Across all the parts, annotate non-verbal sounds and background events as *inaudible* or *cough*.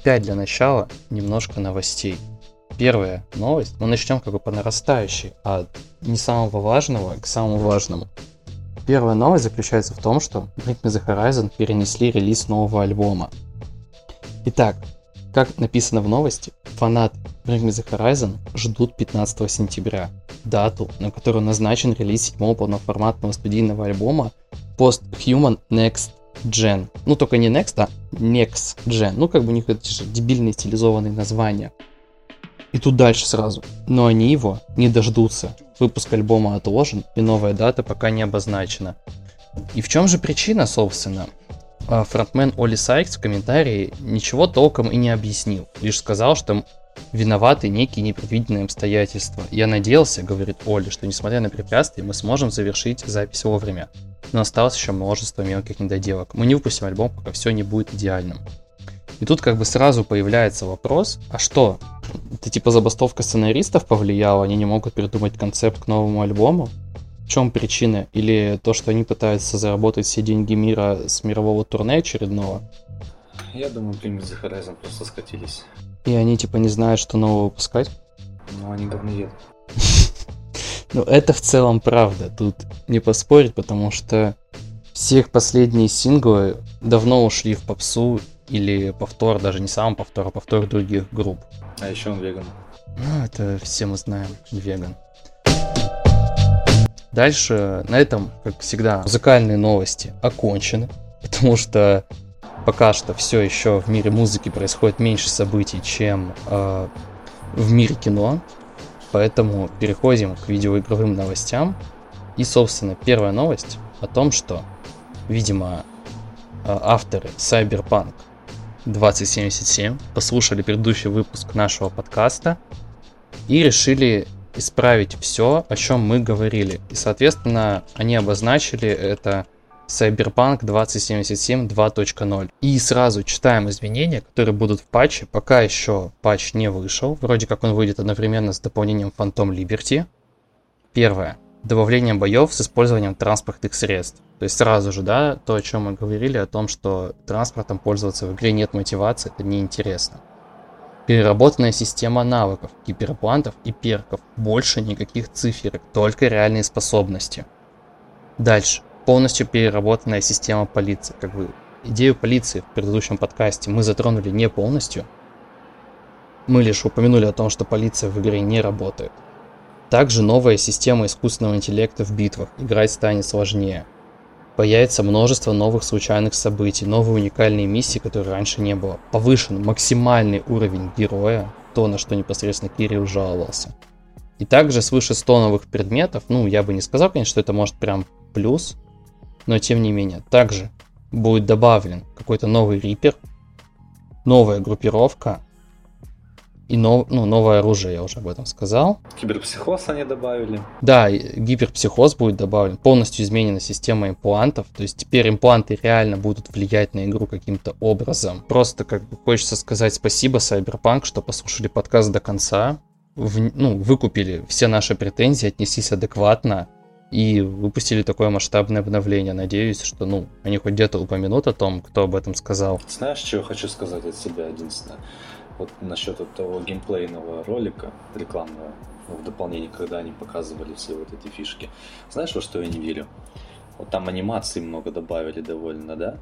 опять для начала немножко новостей. Первая новость, мы начнем как бы по нарастающей, от не самого важного к самому важному. Первая новость заключается в том, что Bring Me The Horizon перенесли релиз нового альбома. Итак, как написано в новости, фанаты Bring Me The Horizon ждут 15 сентября, дату, на которую назначен релиз седьмого полноформатного студийного альбома Post Human Next Gen. Ну, только не Next, а Next Gen. Ну, как бы у них это же дебильные стилизованные названия. И тут дальше сразу. Но они его не дождутся. Выпуск альбома отложен, и новая дата пока не обозначена. И в чем же причина, собственно? А, фронтмен Оли Сайкс в комментарии ничего толком и не объяснил. Лишь сказал, что виноваты некие непредвиденные обстоятельства. Я надеялся, говорит Оли, что несмотря на препятствия, мы сможем завершить запись вовремя. Но осталось еще множество мелких недоделок. Мы не выпустим альбом, пока все не будет идеальным. И тут как бы сразу появляется вопрос, а что, это типа забастовка сценаристов повлияла, они не могут придумать концепт к новому альбому? В чем причина? Или то, что они пытаются заработать все деньги мира с мирового турне очередного? Я думаю, Bring The Horizon просто скатились. И они типа не знают, что нового выпускать? Ну, они говноед. *laughs* Ну, это в целом правда. Тут не поспорить, потому что все их последние синглы давно ушли в попсу или повтор, даже не сам повтор, а повтор других групп. А еще он веган. Ну, это все мы знаем, веган. Дальше на этом, как всегда, музыкальные новости окончены, *laughs* потому что пока что все еще в мире музыки происходит меньше событий, чем э, в мире кино. Поэтому переходим к видеоигровым новостям. И, собственно, первая новость о том, что, видимо, э, авторы Cyberpunk 2077 послушали предыдущий выпуск нашего подкаста и решили исправить все, о чем мы говорили. И, соответственно, они обозначили это Cyberpunk 2077 2.0. И сразу читаем изменения, которые будут в патче. Пока еще патч не вышел. Вроде как он выйдет одновременно с дополнением Phantom Liberty. Первое. Добавление боев с использованием транспортных средств. То есть сразу же, да, то, о чем мы говорили, о том, что транспортом пользоваться в игре нет мотивации, это неинтересно. Переработанная система навыков, гиперплантов и перков. Больше никаких циферок, только реальные способности. Дальше. Полностью переработанная система полиции. Как бы идею полиции в предыдущем подкасте мы затронули не полностью. Мы лишь упомянули о том, что полиция в игре не работает. Также новая система искусственного интеллекта в битвах. Играть станет сложнее. Появится множество новых случайных событий, новые уникальные миссии, которые раньше не было. Повышен максимальный уровень героя, то, на что непосредственно Кирилл жаловался. И также свыше 100 новых предметов, ну, я бы не сказал, конечно, что это может прям плюс, но тем не менее. Также будет добавлен какой-то новый рипер, новая группировка, и нов, ну, новое оружие, я уже об этом сказал. Киберпсихоз они добавили. Да, гиперпсихоз будет добавлен. Полностью изменена система имплантов. То есть теперь импланты реально будут влиять на игру каким-то образом. Просто как бы хочется сказать спасибо Cyberpunk, что послушали подкаст до конца. В, ну, выкупили все наши претензии, отнеслись адекватно и выпустили такое масштабное обновление. Надеюсь, что ну, они хоть где-то упомянут о том, кто об этом сказал. Знаешь, я хочу сказать от себя единственное? вот насчет того геймплейного ролика рекламного ну, в дополнение, когда они показывали все вот эти фишки. Знаешь, во что я не верю? Вот там анимации много добавили довольно, да?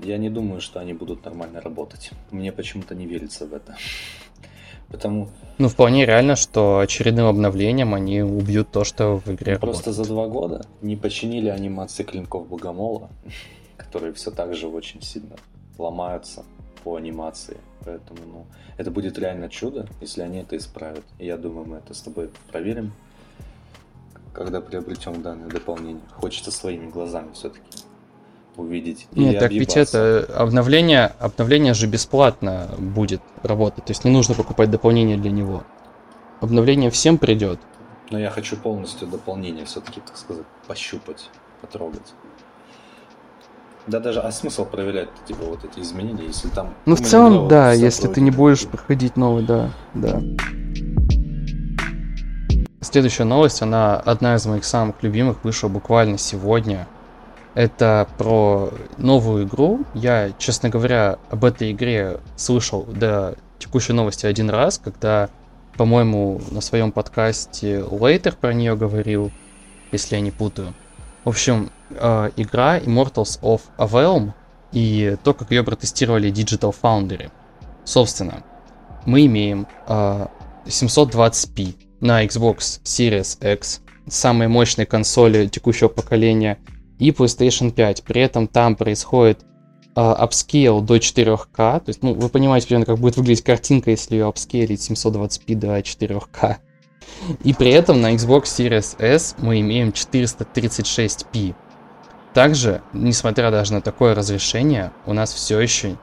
Я не думаю, что они будут нормально работать. Мне почему-то не верится в это. Потому... Ну, вполне реально, что очередным обновлением они убьют то, что в игре Просто работает. за два года не починили анимации клинков Богомола, *laughs* которые все так же очень сильно ломаются по анимации. Поэтому, ну, это будет реально чудо, если они это исправят. И я думаю, мы это с тобой проверим, когда приобретем данное дополнение. Хочется своими глазами все-таки увидеть. Нет, так ведь это обновление, обновление же бесплатно будет работать. То есть не нужно покупать дополнение для него. Обновление всем придет. Но я хочу полностью дополнение все-таки, так сказать, пощупать, потрогать. Да даже, а смысл проверять, типа, вот эти изменения, если там... Ну, в целом, да, если ты не будешь проходить новый, да, да. Следующая новость, она одна из моих самых любимых, вышла буквально сегодня. Это про новую игру. Я, честно говоря, об этой игре слышал до текущей новости один раз, когда, по-моему, на своем подкасте Лейтер про нее говорил, если я не путаю. В общем, э, игра Immortals of Avalon и то, как ее протестировали Digital Foundry. Собственно, мы имеем э, 720p на Xbox Series X, самой мощной консоли текущего поколения, и PlayStation 5. При этом там происходит э, upscale до 4К. То есть, ну, вы понимаете примерно, как будет выглядеть картинка, если ее апскейлить 720p до 4К. И при этом на Xbox Series S мы имеем 436p. Также, несмотря даже на такое разрешение, у нас все еще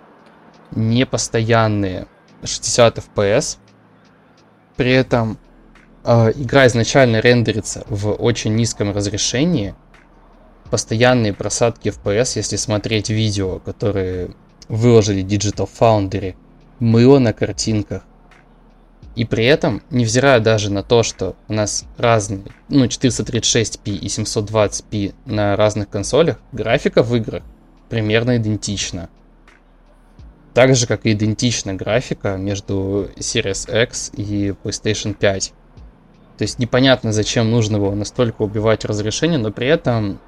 не постоянные 60 FPS. При этом э, игра изначально рендерится в очень низком разрешении. Постоянные просадки FPS, если смотреть видео, которые выложили Digital Foundry, мыло на картинках. И при этом, невзирая даже на то, что у нас разные, ну, 436p и 720p на разных консолях, графика в играх примерно идентична. Так же, как и идентична графика между Series X и PlayStation 5. То есть непонятно, зачем нужно было настолько убивать разрешение, но при этом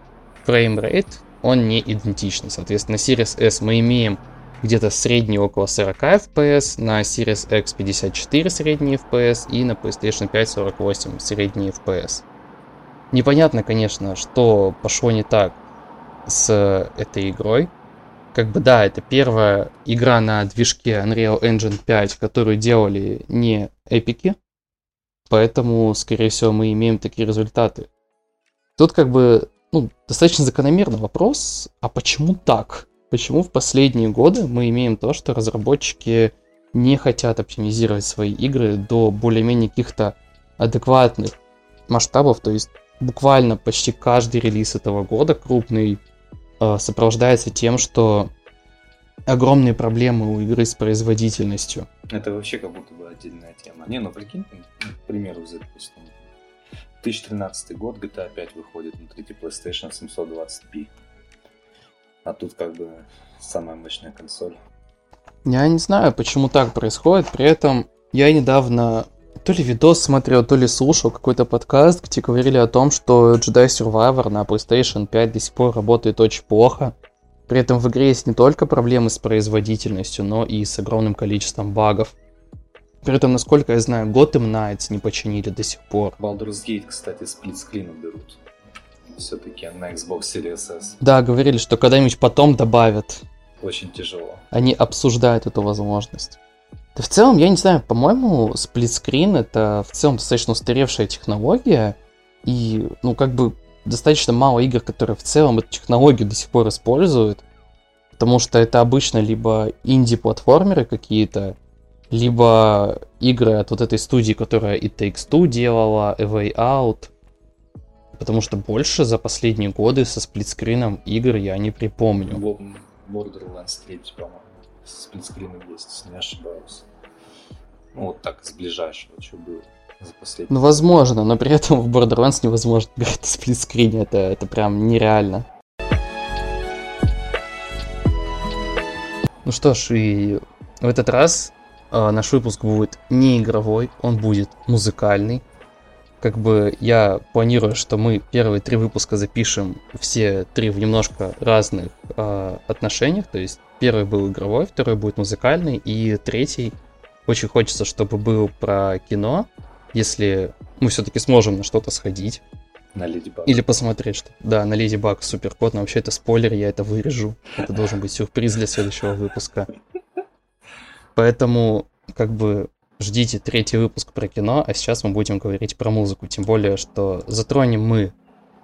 фреймрейт, он не идентичный. Соответственно, на Series S мы имеем где-то средний около 40 FPS, на Series X 54 средний FPS и на PlayStation 5 48 средний FPS. Непонятно, конечно, что пошло не так с этой игрой. Как бы да, это первая игра на движке Unreal Engine 5, которую делали не эпики, поэтому, скорее всего, мы имеем такие результаты. Тут как бы ну, достаточно закономерный вопрос, а почему так? Почему в последние годы мы имеем то, что разработчики не хотят оптимизировать свои игры до более-менее каких-то адекватных масштабов, то есть буквально почти каждый релиз этого года крупный э, сопровождается тем, что огромные проблемы у игры с производительностью. Это вообще как будто бы отдельная тема. Не, ну прикинь, к примеру, допустим, 2013 год, GTA 5 выходит на 3 PlayStation 720p. А тут как бы самая мощная консоль. Я не знаю, почему так происходит. При этом я недавно то ли видос смотрел, то ли слушал какой-то подкаст, где говорили о том, что Jedi Survivor на PlayStation 5 до сих пор работает очень плохо. При этом в игре есть не только проблемы с производительностью, но и с огромным количеством багов. При этом, насколько я знаю, Gotham Knights не починили до сих пор. Baldur's Gate, кстати, сплитскрин берут все-таки на Xbox Series S. Да, говорили, что когда-нибудь потом добавят. Очень тяжело. Они обсуждают эту возможность. Да в целом, я не знаю, по-моему, сплитскрин это в целом достаточно устаревшая технология. И, ну, как бы достаточно мало игр, которые в целом эту технологию до сих пор используют. Потому что это обычно либо инди-платформеры какие-то, либо игры от вот этой студии, которая и Takes Two делала, A Way Out, Потому что больше за последние годы со сплитскрином игр я не припомню. Borderlands 3, по-моему, сплитскрином есть, если не ошибаюсь. Ну, вот так, с ближайшего, что было за последние Ну, возможно, но при этом *laughs* в Borderlands невозможно играть на сплитскрине, это, это прям нереально. Ну что ж, и в этот раз наш выпуск будет не игровой, он будет музыкальный как бы я планирую, что мы первые три выпуска запишем все три в немножко разных э, отношениях. То есть первый был игровой, второй будет музыкальный, и третий очень хочется, чтобы был про кино, если мы все-таки сможем на что-то сходить. На Леди Баг. Или посмотреть что Да, на Леди Баг супер кот, но вообще это спойлер, я это вырежу. Это должен быть сюрприз для следующего выпуска. Поэтому, как бы, ждите третий выпуск про кино, а сейчас мы будем говорить про музыку. Тем более, что затронем мы,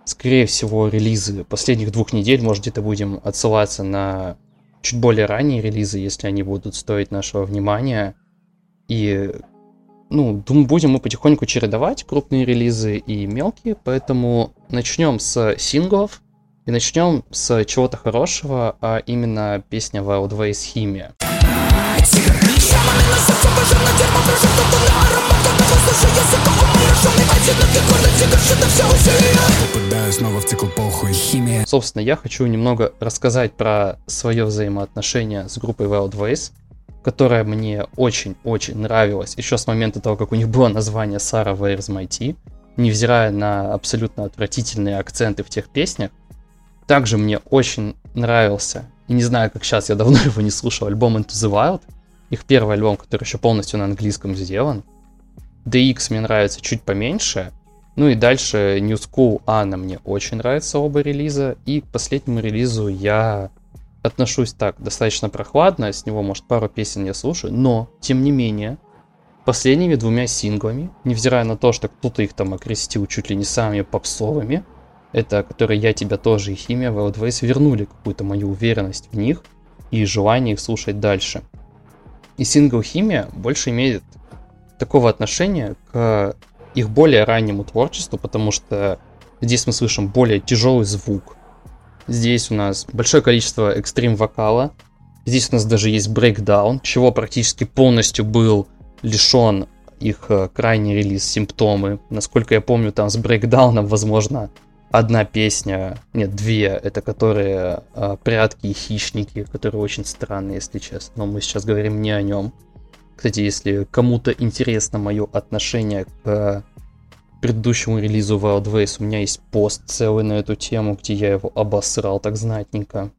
скорее всего, релизы последних двух недель. Может, где-то будем отсылаться на чуть более ранние релизы, если они будут стоить нашего внимания. И, ну, думаю, будем мы потихоньку чередовать крупные релизы и мелкие, поэтому начнем с синглов и начнем с чего-то хорошего, а именно песня Wild Ways Химия. Собственно, я хочу немного рассказать про свое взаимоотношение с группой Wild Ways, которая мне очень-очень нравилась еще с момента того, как у них было название Sarah Where's My Tea, невзирая на абсолютно отвратительные акценты в тех песнях. Также мне очень нравился, и не знаю, как сейчас, я давно *laughs* его не слушал, альбом Into the Wild, их первый альбом, который еще полностью на английском сделан. DX мне нравится чуть поменьше, ну и дальше New School Anna мне очень нравится оба релиза. И к последнему релизу я отношусь так достаточно прохладно, с него, может, пару песен я слушаю, но, тем не менее, последними двумя синглами, невзирая на то, что кто-то их там окрестил чуть ли не самыми попсовыми, это которые «Я тебя тоже» и «Химия» Wild Ways вернули какую-то мою уверенность в них и желание их слушать дальше. И сингл «Химия» больше имеет такого отношения к их более раннему творчеству, потому что здесь мы слышим более тяжелый звук. Здесь у нас большое количество экстрим вокала. Здесь у нас даже есть брейкдаун, чего практически полностью был лишен их э, крайний релиз «Симптомы». Насколько я помню, там с брейкдауном, возможно, одна песня, нет, две, это которые э, «Прятки» и «Хищники», которые очень странные, если честно, но мы сейчас говорим не о нем. Кстати, если кому-то интересно мое отношение к предыдущему релизу Wild Ways, у меня есть пост целый на эту тему, где я его обосрал так знатненько.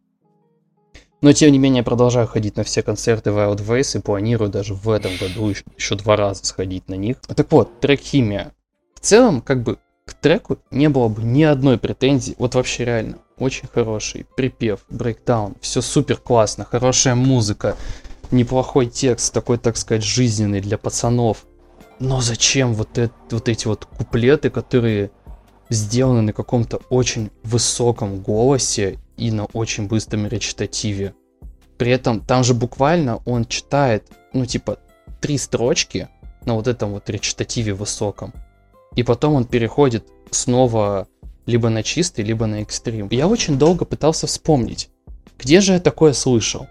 Но тем не менее, продолжаю ходить на все концерты Wild Ways и планирую даже в этом году еще, еще два раза сходить на них. Так вот, трек «Химия». В целом, как бы, к треку не было бы ни одной претензии. Вот вообще реально, очень хороший припев, брейкдаун, все супер классно, хорошая музыка, неплохой текст, такой, так сказать, жизненный для пацанов. Но зачем вот, это, вот эти вот куплеты, которые сделаны на каком-то очень высоком голосе и на очень быстром речитативе? При этом там же буквально он читает, ну типа, три строчки на вот этом вот речитативе высоком. И потом он переходит снова либо на чистый, либо на экстрим. Я очень долго пытался вспомнить, где же я такое слышал.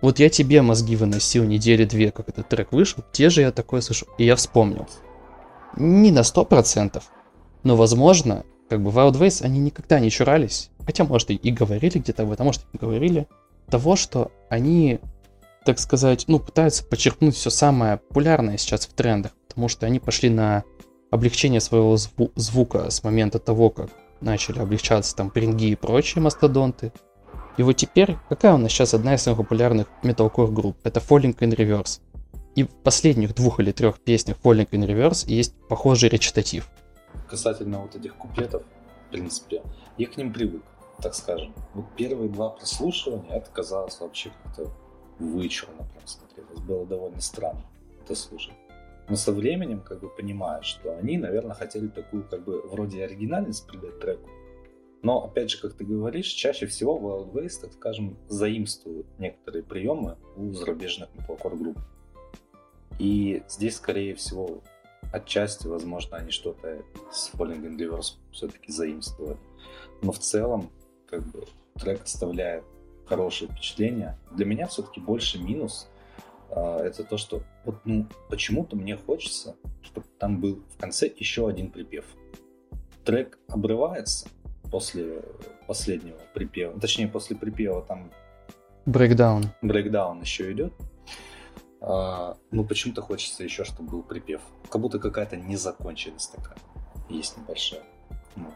Вот я тебе мозги выносил недели две, как этот трек вышел, где же я такое слышал? И я вспомнил. Не на сто процентов, но возможно, как бы Wild Ways, они никогда не чурались, хотя, может, и, говорили где-то об этом, может, и говорили, того, что они, так сказать, ну, пытаются подчеркнуть все самое популярное сейчас в трендах, потому что они пошли на облегчение своего зву- звука с момента того, как начали облегчаться там принги и прочие мастодонты, и вот теперь, какая у нас сейчас одна из самых популярных металкор групп? Это Falling in Reverse. И в последних двух или трех песнях Falling in Reverse есть похожий речитатив. Касательно вот этих куплетов, в принципе, я к ним привык, так скажем. Вот первые два прослушивания, это казалось вообще как-то вычурно прям смотрелось. Было довольно странно это слушать. Но со временем как бы понимаю, что они, наверное, хотели такую как бы вроде оригинальность придать треку, но, опять же, как ты говоришь, чаще всего Wild Ways, так скажем, заимствуют некоторые приемы у зарубежных металкор групп. И здесь, скорее всего, отчасти, возможно, они что-то с Falling in Reverse все-таки заимствовали. Но в целом, как бы, трек оставляет хорошее впечатление. Для меня все-таки больше минус это то, что вот ну почему-то мне хочется, чтобы там был в конце еще один припев. Трек обрывается, после последнего припева. Точнее, после припева там... Брейкдаун. Брейкдаун еще идет. А, ну, почему-то хочется еще, чтобы был припев. Как будто какая-то незаконченность такая есть небольшая. Ну,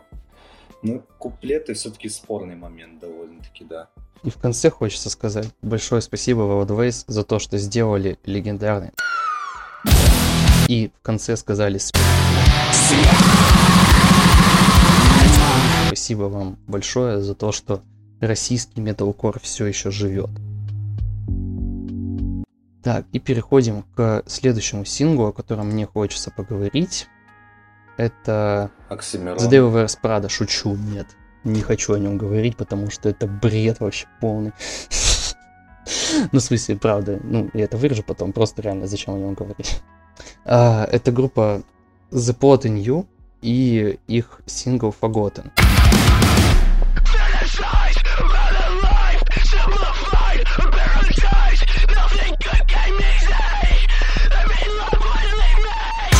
ну куплеты все-таки спорный момент довольно-таки, да. И в конце хочется сказать большое спасибо Wild Ways за то, что сделали легендарный. И в конце сказали. Спасибо вам большое за то, что российский металкор все еще живет. Так, и переходим к следующему синглу, о котором мне хочется поговорить. Это Оксимирон. The Devil Wears Prada. Шучу, нет. Не хочу о нем говорить, потому что это бред вообще полный. Ну, в смысле, правда, ну, я это вырежу потом, просто реально зачем о нем говорить. А, это группа The Plot in You и их сингл Forgotten.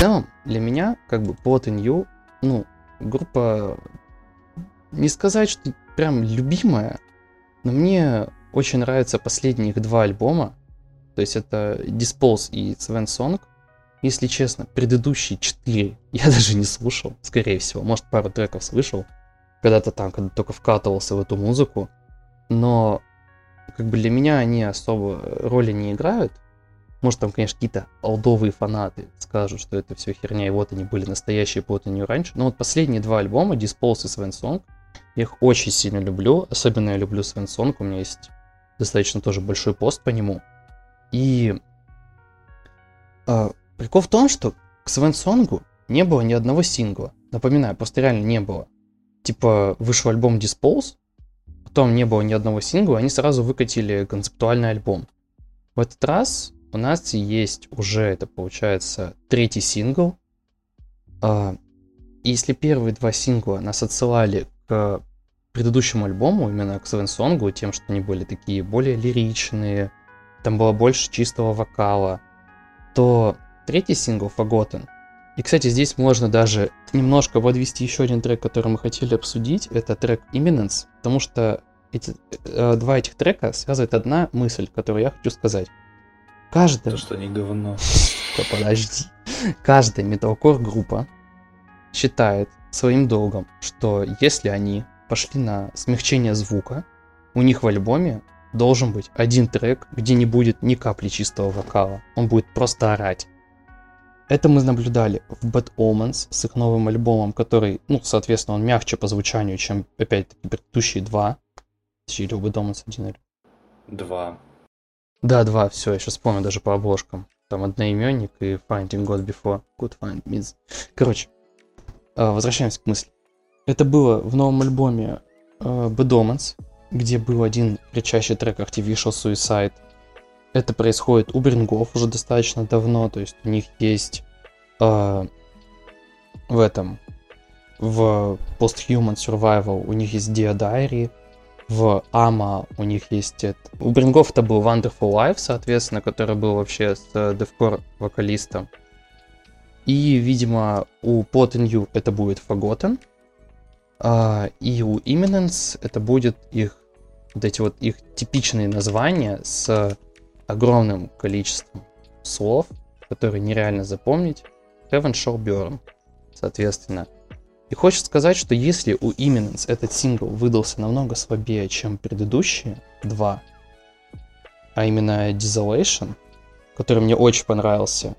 Целом, для меня, как бы, Plot in You, ну, группа не сказать, что прям любимая, но мне очень нравятся последние их два альбома. То есть это Dispose и Sven Song. Если честно, предыдущие четыре *laughs* я даже не слушал, скорее всего. Может, пару треков слышал. Когда-то там, когда только вкатывался в эту музыку. Но как бы для меня они особо роли не играют. Может, там, конечно, какие-то олдовые фанаты скажут, что это все херня, и вот они были настоящие под нее раньше. Но вот последние два альбома, Dispose и Song, я их очень сильно люблю. Особенно я люблю Song, у меня есть достаточно тоже большой пост по нему. И э, прикол в том, что к Свенсонгу не было ни одного сингла. Напоминаю, просто реально не было. Типа, вышел альбом Dispose, потом не было ни одного сингла, они сразу выкатили концептуальный альбом. В этот раз у нас есть уже, это получается, третий сингл. Э, если первые два сингла нас отсылали к предыдущему альбому, именно к Свенсонгу, тем, что они были такие более лиричные, там было больше чистого вокала, то третий сингл Forgotten, и, кстати, здесь можно даже немножко подвести еще один трек, который мы хотели обсудить, это трек Imminence, потому что эти, э, два этих трека связывает одна мысль, которую я хочу сказать. Каждая... То, что не говно. *laughs* Да подожди. Каждая металкор группа считает своим долгом, что если они пошли на смягчение звука, у них в альбоме должен быть один трек, где не будет ни капли чистого вокала. Он будет просто орать. Это мы наблюдали в Bad Omens с их новым альбомом, который, ну, соответственно, он мягче по звучанию, чем, опять-таки, предыдущие два. Или Bad Omens один или... Два. Да, два, все, я сейчас вспомню даже по обложкам. Там одноименник и Finding God Before. Good Find Means. Короче, э, возвращаемся к мысли. Это было в новом альбоме э, Bad Omens, где был один кричащий трек Artificial Suicide. Это происходит у Брингов уже достаточно давно, то есть у них есть э, в этом, в Post-Human Survival у них есть Dear Diary, в Ама у них есть это... У Брингов это был Wonderful Life, соответственно, который был вообще с девкор вокалистом. И, видимо, у Pot and это будет Forgotten. А, и у Imminence это будет их вот эти вот их типичные названия с огромным количеством слов, которые нереально запомнить. Heaven Shall Burn, соответственно. И хочется сказать, что если у Imminence этот сингл выдался намного слабее, чем предыдущие два, а именно Desolation, который мне очень понравился,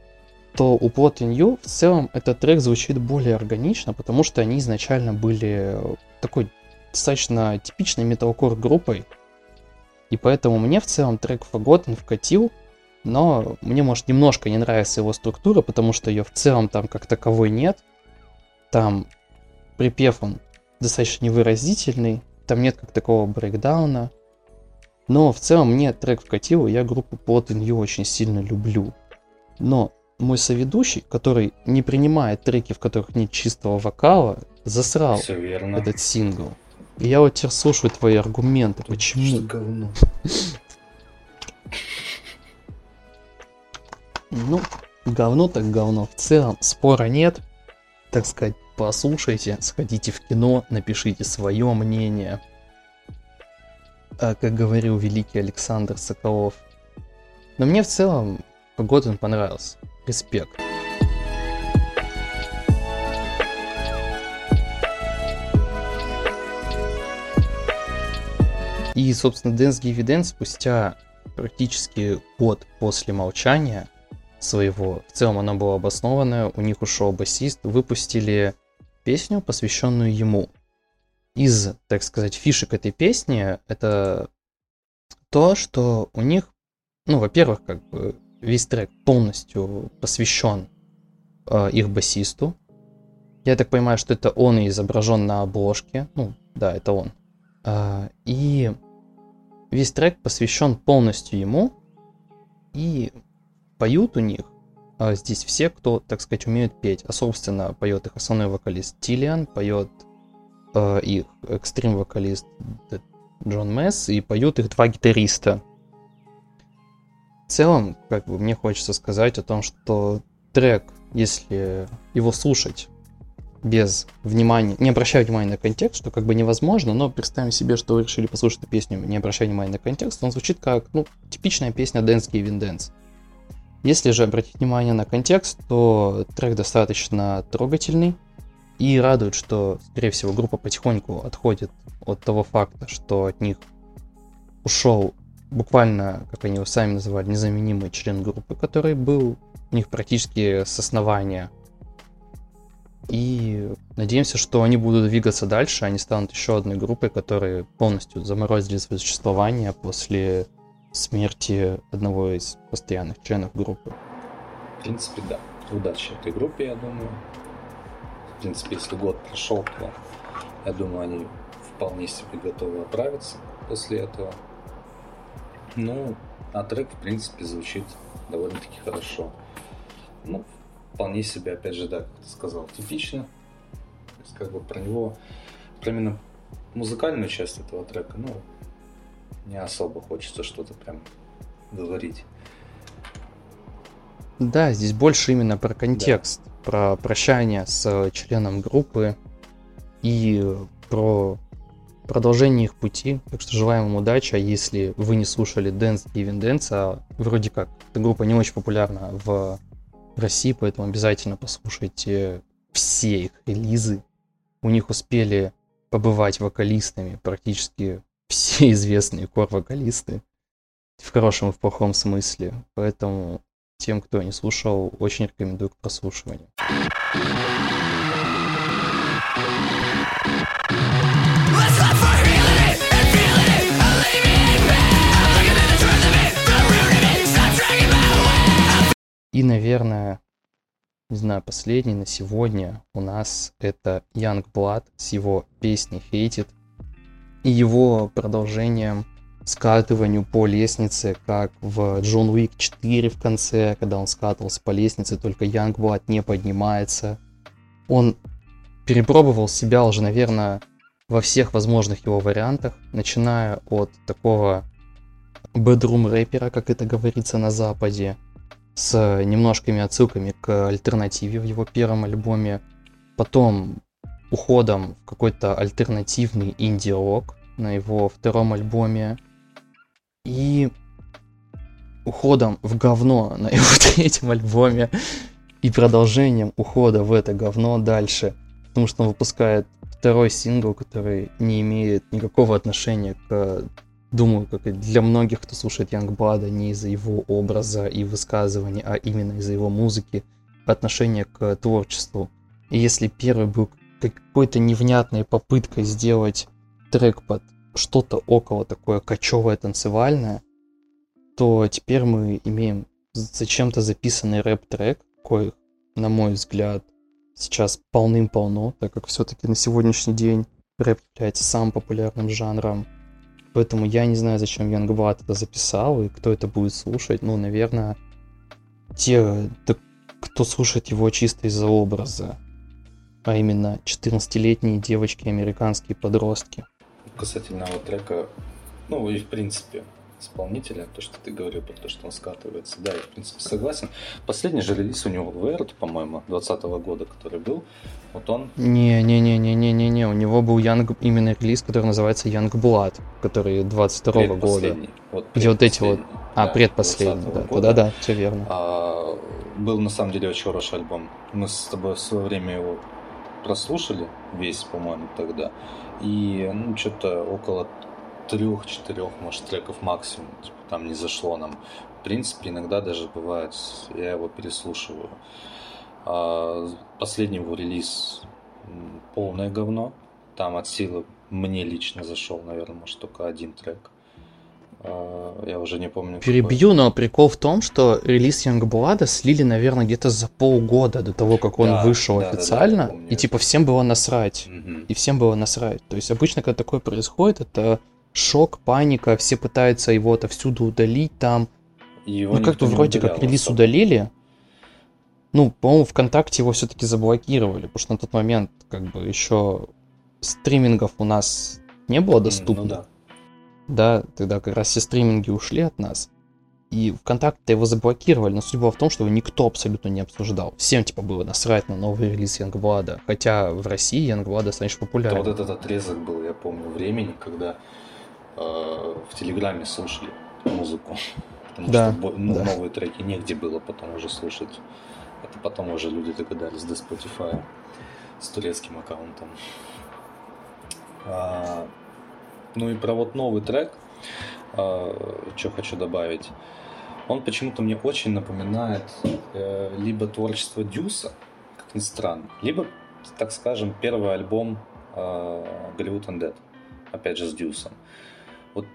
то у Plot in You в целом этот трек звучит более органично, потому что они изначально были такой достаточно типичной металкор группой, и поэтому мне в целом трек Forgotten вкатил, но мне, может, немножко не нравится его структура, потому что ее в целом там как таковой нет. Там припев он достаточно невыразительный, там нет как такого брейкдауна. Но в целом мне трек вкатил, и я группу Plot in You очень сильно люблю. Но мой соведущий, который не принимает треки, в которых нет чистого вокала, засрал этот сингл. И я вот теперь слушаю твои аргументы. Почему? Что говно. Ну, говно так говно. В целом спора нет. Так сказать, послушайте, сходите в кино, напишите свое мнение. А, как говорил великий Александр Соколов. Но мне в целом Погодин понравился. Респект. И, собственно, Dance Give Dance спустя практически год после молчания своего, в целом оно было обоснованное, у них ушел басист, выпустили песню, посвященную ему. Из, так сказать, фишек этой песни это то, что у них, ну, во-первых, как бы весь трек полностью посвящен э, их басисту. Я так понимаю, что это он и изображен на обложке. Ну, да, это он. Э, и Весь трек посвящен полностью ему, и поют у них здесь все, кто, так сказать, умеют петь. А, собственно, поет их основной вокалист Тилиан, поет э, их экстрим-вокалист Джон Месс, и поют их два гитариста. В целом, как бы, мне хочется сказать о том, что трек, если его слушать без внимания, не обращая внимания на контекст, что как бы невозможно, но представим себе, что вы решили послушать эту песню, не обращая внимания на контекст, он звучит как, ну, типичная песня Dance Giving Dance. Если же обратить внимание на контекст, то трек достаточно трогательный и радует, что, скорее всего, группа потихоньку отходит от того факта, что от них ушел буквально, как они его сами называли, незаменимый член группы, который был у них практически с основания. И надеемся, что они будут двигаться дальше, они станут еще одной группой, которые полностью заморозили свое существование после смерти одного из постоянных членов группы. В принципе, да. Удачи этой группе, я думаю. В принципе, если год прошел, то я думаю, они вполне себе готовы оправиться после этого. Ну, а трек, в принципе, звучит довольно-таки хорошо. Ну, вполне себе, опять же, да, как ты сказал, типично. То есть, как бы про него, про именно музыкальную часть этого трека, ну, не особо хочется что-то прям говорить. Да, здесь больше именно про контекст, да. про прощание с членом группы и про продолжение их пути. Так что желаем им удачи. А если вы не слушали Dance Giving Dance, а вроде как эта группа не очень популярна в России, поэтому обязательно послушайте все их релизы. У них успели побывать вокалистами практически все *laughs* известные кор-вокалисты. В хорошем и в плохом смысле. Поэтому тем, кто не слушал, очень рекомендую к прослушиванию. И, наверное, не знаю, последний на сегодня у нас это Young Blood с его песней Hated и его продолжением скатыванию по лестнице, как в Джон Уик 4 в конце, когда он скатывался по лестнице, только Blood не поднимается. Он перепробовал себя уже, наверное, во всех возможных его вариантах, начиная от такого бедрум рэпера, как это говорится на Западе, с немножкими отсылками к альтернативе в его первом альбоме, потом уходом в какой-то альтернативный инди-рок на его втором альбоме. И уходом в говно на его *laughs* третьем альбоме. И продолжением ухода в это говно дальше, потому что он выпускает второй сингл, который не имеет никакого отношения к думаю, как и для многих, кто слушает Янгбада, не из-за его образа и высказываний, а именно из-за его музыки, отношение к творчеству. И если первый был какой-то невнятной попыткой сделать трек под что-то около такое кочевое танцевальное, то теперь мы имеем зачем-то записанный рэп-трек, кой, на мой взгляд, сейчас полным-полно, так как все-таки на сегодняшний день рэп является самым популярным жанром Поэтому я не знаю, зачем Янгбат это записал и кто это будет слушать. Ну, наверное, те, кто слушает его чисто из-за образа. А именно 14-летние девочки, американские подростки. Касательно вот трека, ну и в принципе, исполнителя, то, что ты говорил про то, что он скатывается. Да, я, в принципе, согласен. Последний же релиз у него в Weird, по-моему, 2020 года, который был, вот он... Не-не-не-не-не-не-не, у него был Young, именно релиз, который называется Young Blood, который 22 -го года. Вот где вот эти вот... А, да, предпоследний, да, года. да, все верно. А, был на самом деле очень хороший альбом. Мы с тобой в свое время его прослушали весь, по-моему, тогда. И, ну, что-то около трех-четырех, может, треков максимум. Типа, там не зашло нам. В принципе, иногда даже бывает, я его переслушиваю. А последний его релиз полное говно. Там от силы мне лично зашел, наверное, может, только один трек. А, я уже не помню. Перебью, какой. но прикол в том, что релиз Youngblood слили, наверное, где-то за полгода до того, как он да, вышел да, официально. Да, да, и типа всем было насрать. Угу. И всем было насрать. То есть обычно, когда такое происходит, это шок, паника, все пытаются его отовсюду удалить там. Его ну как-то вроде как релиз удалили. Ну, по-моему, ВКонтакте его все-таки заблокировали, потому что на тот момент как бы еще стримингов у нас не было доступно. Ну, да. Да, тогда как раз все стриминги ушли от нас. и ВКонтакте его заблокировали, но суть была в том, что его никто абсолютно не обсуждал. Всем, типа, было насрать на новый релиз Янгблада, хотя в России Янгблад достаточно популярен. Это вот этот отрезок был, я помню, времени, когда э, в Телеграме слушали музыку. *laughs* Потому да, что ну, да. новые треки негде было потом уже слушать. Это потом уже люди догадались до Spotify с турецким аккаунтом. А, ну и про вот новый трек, а, что хочу добавить. Он почему-то мне очень напоминает э, либо творчество Дюса, как ни странно, либо, так скажем, первый альбом э, Hollywood Undead, опять же с Дюсом. Вот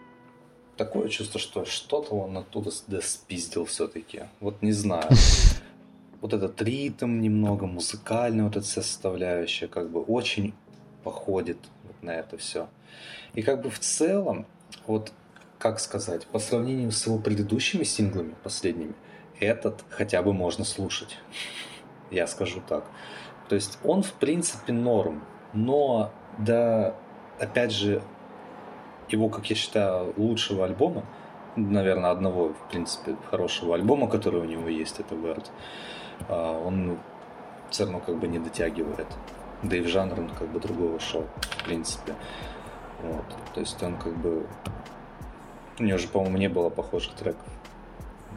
такое чувство, что что-то он оттуда спиздил все-таки. Вот не знаю. *laughs* Вот этот ритм немного, музыкальная вот эта составляющая, как бы очень походит вот на это все. И как бы в целом, вот как сказать, по сравнению с его предыдущими синглами, последними, этот хотя бы можно слушать. Я скажу так. То есть он в принципе норм, но да, опять же, его, как я считаю, лучшего альбома, наверное, одного, в принципе, хорошего альбома, который у него есть, это Word, а, он все равно как бы не дотягивает. Да и в жанр он как бы другого шел, в принципе. Вот. То есть он как бы... У него же, по-моему, не было похожих треков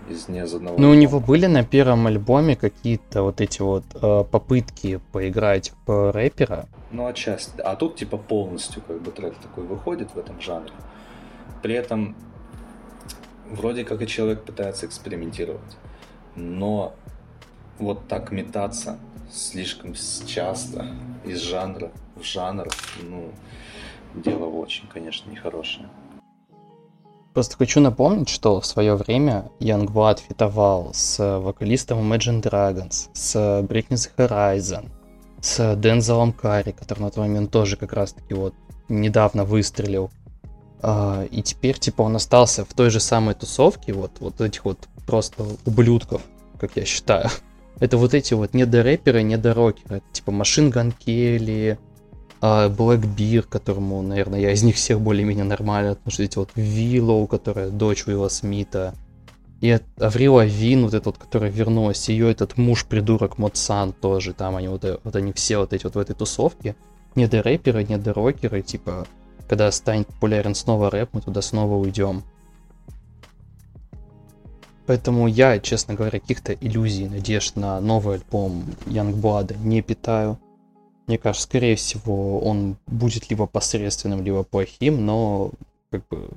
из ни из одного. Ну, у него были на первом альбоме какие-то вот эти вот э, попытки поиграть в рэпера. Ну, отчасти. А тут типа полностью как бы трек такой выходит в этом жанре. При этом вроде как и человек пытается экспериментировать. Но вот так метаться слишком часто из жанра в жанр, ну, дело очень, конечно, нехорошее. Просто хочу напомнить, что в свое время Youngblood фитовал с вокалистом Imagine Dragons, с Britney Horizon, с Дензелом Карри, который на тот момент тоже как раз-таки вот недавно выстрелил. А, и теперь, типа, он остался в той же самой тусовке, вот, вот этих вот просто ублюдков, как я считаю. Это вот эти вот не до рэперы, не до рокеры. Это, типа Машин Ган Келли, Блэкбир, которому, наверное, я из них всех более-менее нормально отношусь. Эти вот Виллоу, которая дочь Уилла Смита. И Аврил Авин, вот этот вот, которая вернулась, ее этот муж-придурок Моцан тоже, там они вот, вот они все вот эти вот в этой тусовке. Не до рэперы, не до рокеры, типа, когда станет популярен снова рэп, мы туда снова уйдем. Поэтому я, честно говоря, каких-то иллюзий, надежд на новый альбом Youngblood не питаю. Мне кажется, скорее всего, он будет либо посредственным, либо плохим, но как бы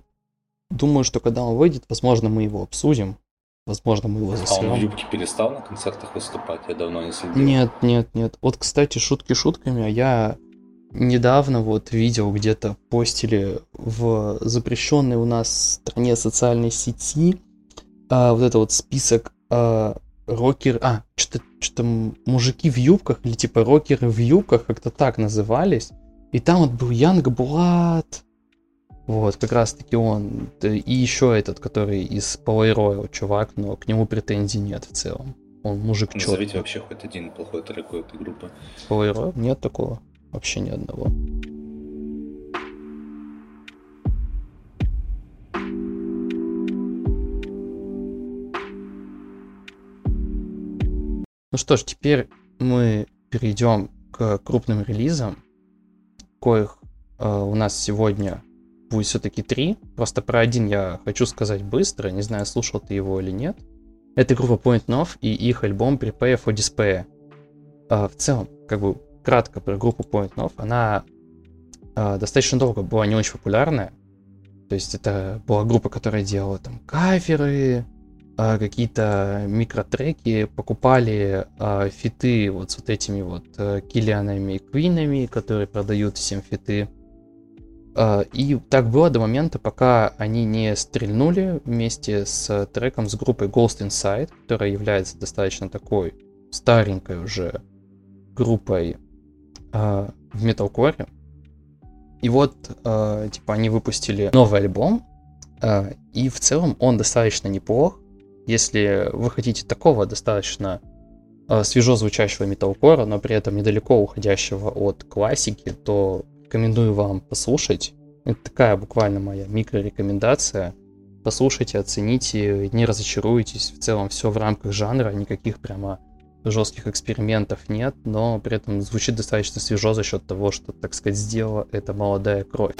думаю, что когда он выйдет, возможно, мы его обсудим. Возможно, мы его засрем. А он в юбке перестал на концертах выступать? Я давно не следил. Нет, нет, нет. Вот, кстати, шутки шутками, а я недавно вот видел где-то постили в запрещенной у нас стране социальной сети а, вот это вот список а, рокер... А, что-то что мужики в юбках, или типа рокеры в юбках, как-то так назывались. И там вот был Янг Блад. Вот, как раз таки он. И еще этот, который из Power чувак, но к нему претензий нет в целом. Он мужик Назовите Назовите вообще хоть один плохой у этой группы. Power Нет такого. Вообще ни одного. Ну что ж, теперь мы перейдем к крупным релизам, коих э, у нас сегодня будет все-таки три. Просто про один я хочу сказать быстро, не знаю, слушал ты его или нет. Это группа Point Nov и их альбом Prepare for Despair. Э, в целом, как бы кратко про группу Point Nov, она э, достаточно долго была не очень популярная. То есть это была группа, которая делала там каверы, а, какие-то микротреки, покупали а, фиты вот с вот этими вот а, Киллианами и Квинами, которые продают всем фиты. А, и так было до момента, пока они не стрельнули вместе с треком с группой Ghost Inside, которая является достаточно такой старенькой уже группой а, в металкоре. И вот, э, типа, они выпустили новый альбом, э, и в целом он достаточно неплох. Если вы хотите такого достаточно э, свежо звучащего металкора, но при этом недалеко уходящего от классики, то рекомендую вам послушать. Это такая буквально моя микрорекомендация. послушайте, оцените, не разочаруйтесь. В целом все в рамках жанра, никаких прямо жестких экспериментов нет, но при этом звучит достаточно свежо за счет того, что, так сказать, сделала эта молодая кровь.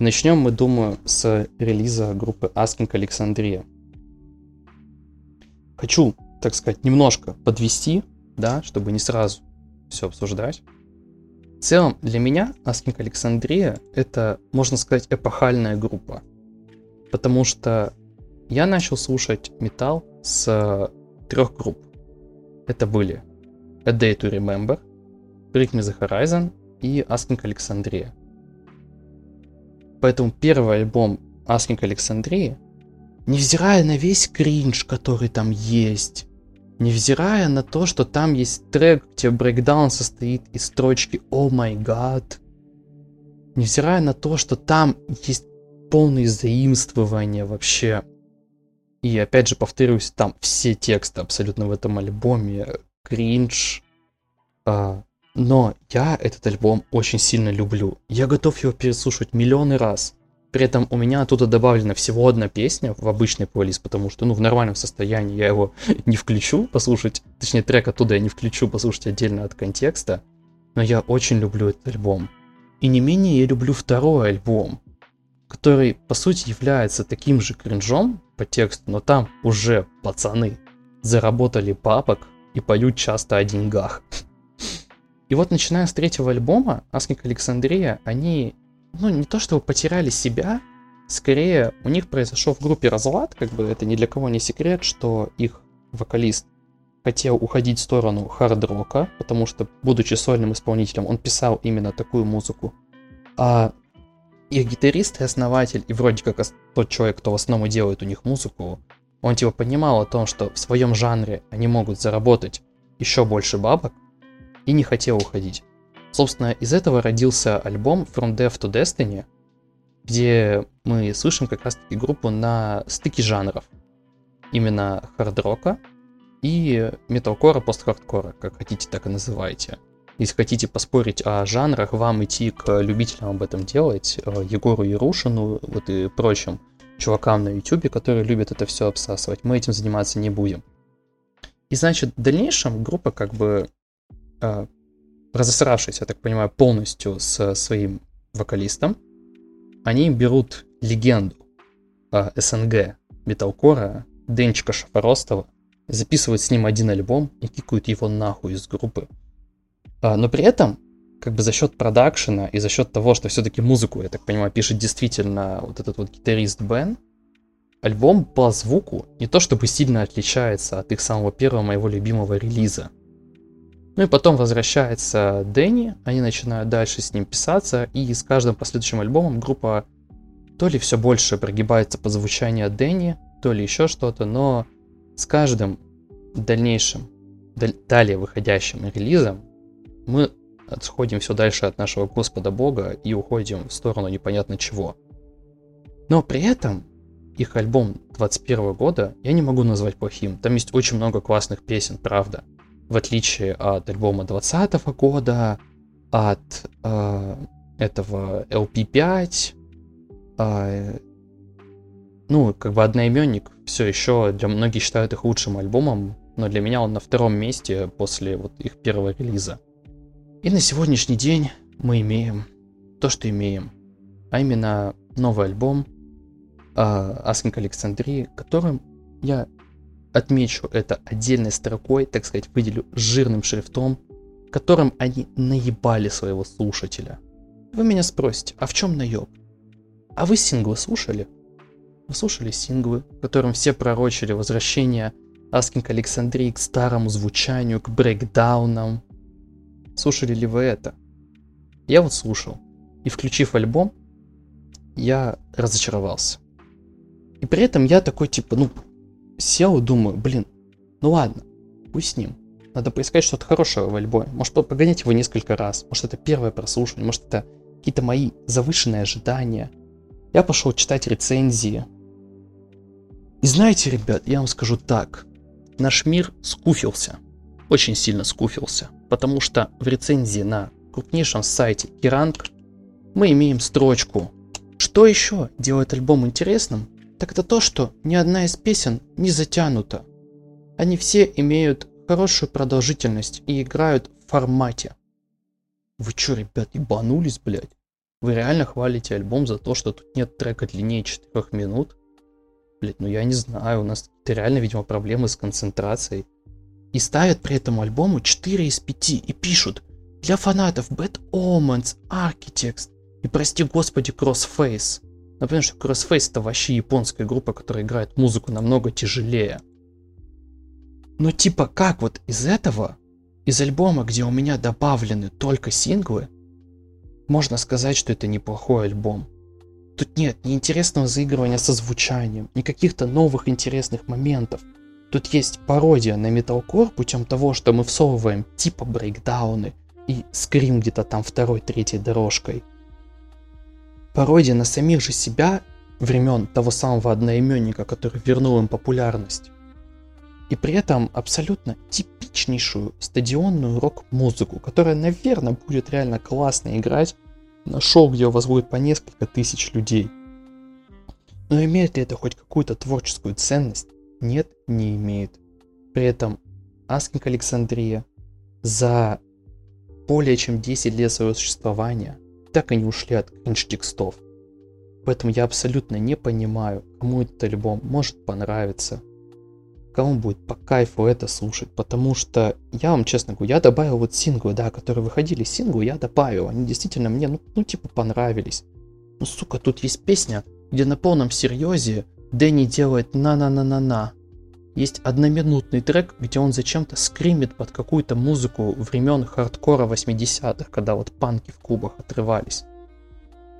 Начнем мы, думаю, с релиза группы Asking Alexandria. Хочу, так сказать, немножко подвести, да, чтобы не сразу все обсуждать. В целом, для меня Asking Alexandria это, можно сказать, эпохальная группа. Потому что я начал слушать металл с трех групп. Это были A Day to Remember, Break Me the Horizon и Asking Alexandria. Поэтому первый альбом Asking Alexandria, невзирая на весь кринж, который там есть, невзирая на то, что там есть трек, где брейкдаун состоит из строчки «Oh my god», невзирая на то, что там есть полные заимствования вообще. И опять же, повторюсь, там все тексты абсолютно в этом альбоме, кринж, а, но я этот альбом очень сильно люблю. Я готов его переслушивать миллионы раз. При этом у меня оттуда добавлена всего одна песня в обычный плейлист, потому что, ну, в нормальном состоянии я его *laughs* не включу послушать, точнее, трек оттуда я не включу послушать отдельно от контекста, но я очень люблю этот альбом. И не менее я люблю второй альбом, который, по сути, является таким же кринжом по тексту, но там уже пацаны заработали папок и поют часто о деньгах. *laughs* И вот начиная с третьего альбома, Аскик Александрия, они, ну, не то чтобы потеряли себя, скорее у них произошел в группе разлад, как бы это ни для кого не секрет, что их вокалист хотел уходить в сторону хард-рока, потому что, будучи сольным исполнителем, он писал именно такую музыку. А их гитарист и основатель, и вроде как тот человек, кто в основном делает у них музыку, он типа понимал о том, что в своем жанре они могут заработать еще больше бабок, и не хотел уходить. Собственно, из этого родился альбом From Death to Destiny, где мы слышим как раз-таки группу на стыке жанров. Именно хард-рока и металкора, пост-хардкора, как хотите, так и называйте. Если хотите поспорить о жанрах, вам идти к любителям об этом делать, э, Егору Ярушину вот и прочим чувакам на YouTube, которые любят это все обсасывать. Мы этим заниматься не будем. И значит, в дальнейшем группа как бы э, разосравшись, я так понимаю, полностью с своим вокалистом, они берут легенду СНГ металкора Денчика Шафоростова, записывают с ним один альбом и кикают его нахуй из группы. А, но при этом, как бы за счет продакшена и за счет того, что все-таки музыку, я так понимаю, пишет действительно вот этот вот гитарист Бен, альбом по звуку не то чтобы сильно отличается от их самого первого моего любимого релиза. Ну и потом возвращается Дэнни, они начинают дальше с ним писаться, и с каждым последующим альбомом группа то ли все больше прогибается по звучанию Дэнни, то ли еще что-то, но с каждым дальнейшим, далее выходящим релизом мы отходим все дальше от нашего Господа Бога и уходим в сторону непонятно чего. Но при этом их альбом 21 года я не могу назвать плохим. Там есть очень много классных песен, правда в отличие от альбома 2020 года, от э, этого LP5, э, ну, как бы одноименник все еще для многих считают их лучшим альбомом, но для меня он на втором месте после вот их первого релиза. И на сегодняшний день мы имеем то, что имеем, а именно новый альбом э, Asking Alexandria, которым я Отмечу это отдельной строкой, так сказать, выделю жирным шрифтом, которым они наебали своего слушателя. Вы меня спросите, а в чем наеб? А вы синглы слушали? Вы слушали синглы, в котором все пророчили возвращение Аскинг Александрии к старому звучанию, к брейкдаунам? Слушали ли вы это? Я вот слушал. И включив альбом, я разочаровался. И при этом я такой, типа, ну, сел думаю, блин, ну ладно, пусть с ним. Надо поискать что-то хорошее в альбоме. Может, погонять его несколько раз. Может, это первое прослушивание. Может, это какие-то мои завышенные ожидания. Я пошел читать рецензии. И знаете, ребят, я вам скажу так. Наш мир скуфился. очень сильно скуфился, потому что в рецензии на крупнейшем сайте Керанг мы имеем строчку «Что еще делает альбом интересным? Так это то, что ни одна из песен не затянута. Они все имеют хорошую продолжительность и играют в формате». Вы чё, ребят, ебанулись, блядь? Вы реально хвалите альбом за то, что тут нет трека длиннее 4 минут? Блять, ну я не знаю, у нас реально, видимо, проблемы с концентрацией. И ставят при этом альбому 4 из 5 и пишут для фанатов Bad Omens, Architects и, прости господи, Crossface. Напомню, что Crossface это вообще японская группа, которая играет музыку намного тяжелее. Но типа как вот из этого, из альбома, где у меня добавлены только синглы, можно сказать, что это неплохой альбом. Тут нет ни интересного заигрывания со звучанием, ни каких-то новых интересных моментов. Тут есть пародия на металкор путем того, что мы всовываем типа брейкдауны и скрим где-то там второй, третьей дорожкой. Пародия на самих же себя времен того самого одноименника, который вернул им популярность. И при этом абсолютно типичнейшую стадионную рок-музыку, которая, наверное, будет реально классно играть на шоу, где у вас будет по несколько тысяч людей. Но имеет ли это хоть какую-то творческую ценность? Нет, не имеет. При этом Аскинг Александрия за более чем 10 лет своего существования так и не ушли от кринж-текстов. Поэтому я абсолютно не понимаю, кому этот альбом может понравиться, кому будет по кайфу это слушать, потому что я вам честно говорю, я добавил вот синглы, да, которые выходили синглы, я добавил, они действительно мне, ну, ну типа понравились. Ну, сука, тут есть песня, где на полном серьезе Дэнни делает на-на-на-на-на. Есть одноминутный трек, где он зачем-то скримит под какую-то музыку времен хардкора 80-х, когда вот панки в клубах отрывались.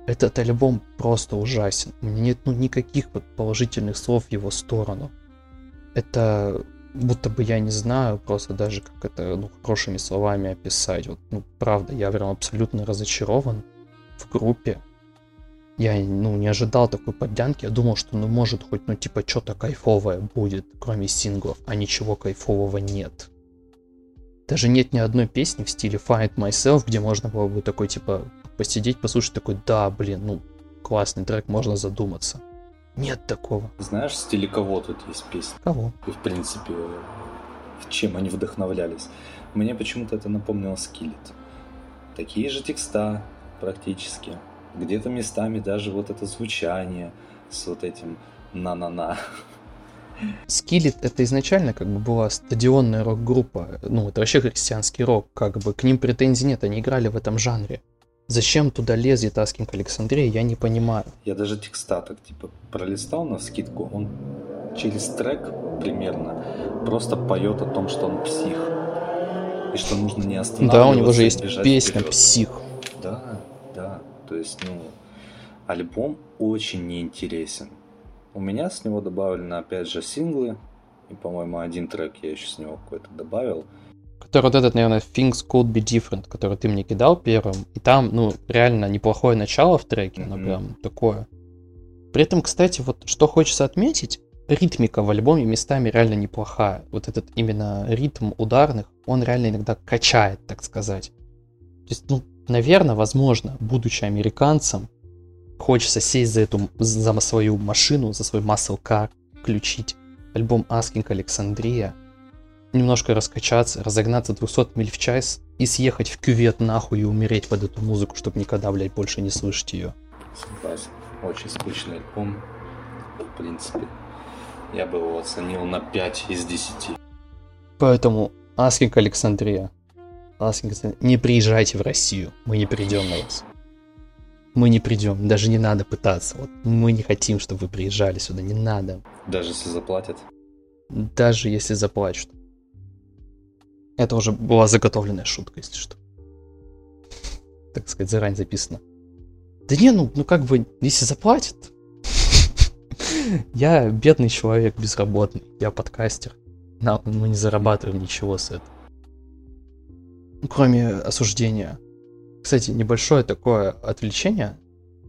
Этот альбом просто ужасен. У меня нет ну, никаких вот положительных слов в его сторону. Это будто бы я не знаю просто даже как это ну, хорошими словами описать. Вот, ну, правда, я прям абсолютно разочарован в группе. Я ну, не ожидал такой поддянки. Я думал, что ну может хоть ну типа что-то кайфовое будет, кроме синглов, а ничего кайфового нет. Даже нет ни одной песни в стиле Find Myself, где можно было бы такой типа посидеть, послушать такой, да, блин, ну классный трек, можно задуматься. Нет такого. Знаешь, в стиле кого тут есть песни? Кого? И в принципе, чем они вдохновлялись. Мне почему-то это напомнило Skillet. Такие же текста практически. Где-то местами даже вот это звучание с вот этим на-на-на. Skillet это изначально как бы была стадионная рок-группа, ну это вообще христианский рок, как бы к ним претензий нет, они играли в этом жанре. Зачем туда лезет Asking Alexandria, я не понимаю. Я даже текста так типа пролистал навскидку, он через трек примерно просто поет о том, что он псих. И что нужно не останавливаться. Да, у него же есть песня вперед. «Псих». Да. То есть, ну, альбом очень неинтересен. У меня с него добавлены, опять же, синглы. И, по-моему, один трек я еще с него какой-то добавил который вот этот, наверное, Things Could Be Different, который ты мне кидал первым, и там, ну, реально неплохое начало в треке, mm-hmm. ну, прям такое. При этом, кстати, вот что хочется отметить, ритмика в альбоме местами реально неплохая. Вот этот именно ритм ударных, он реально иногда качает, так сказать. То есть, ну, наверное, возможно, будучи американцем, хочется сесть за эту, за свою машину, за свой muscle car, включить альбом Asking Alexandria, немножко раскачаться, разогнаться 200 миль в час и съехать в кювет нахуй и умереть под эту музыку, чтобы никогда, блядь, больше не слышать ее. Согласен. Очень скучный альбом. В принципе, я бы его оценил на 5 из 10. Поэтому Asking Alexandria. Asking не приезжайте в Россию. Мы не придем на вас. Мы не придем. Даже не надо пытаться. Вот мы не хотим, чтобы вы приезжали сюда. Не надо. Даже если заплатят? Даже если заплачут. Это уже была заготовленная шутка, если что. Так сказать, заранее записано. Да не, ну, ну как бы, если заплатят. Я бедный человек, безработный. Я подкастер. Мы не зарабатываем ничего с этого. Кроме осуждения. Кстати, небольшое такое отвлечение.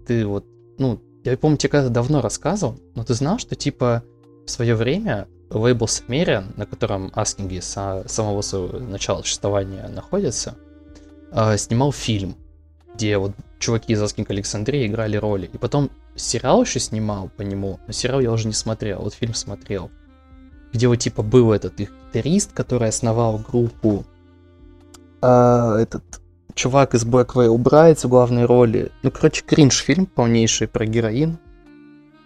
Ты вот, ну, я помню, тебе когда-то давно рассказывал, но ты знал, что типа в свое время лейбл Sumerian, на котором Аскинги с самого начала существования находится, э, снимал фильм, где вот чуваки из Аскинг Александрии играли роли. И потом сериал еще снимал по нему, но сериал я уже не смотрел, вот фильм смотрел. Где вот типа был этот их гитарист, который основал группу, а, этот чувак из Black Veil Brides в главной роли. Ну, короче, кринж фильм полнейший про героин.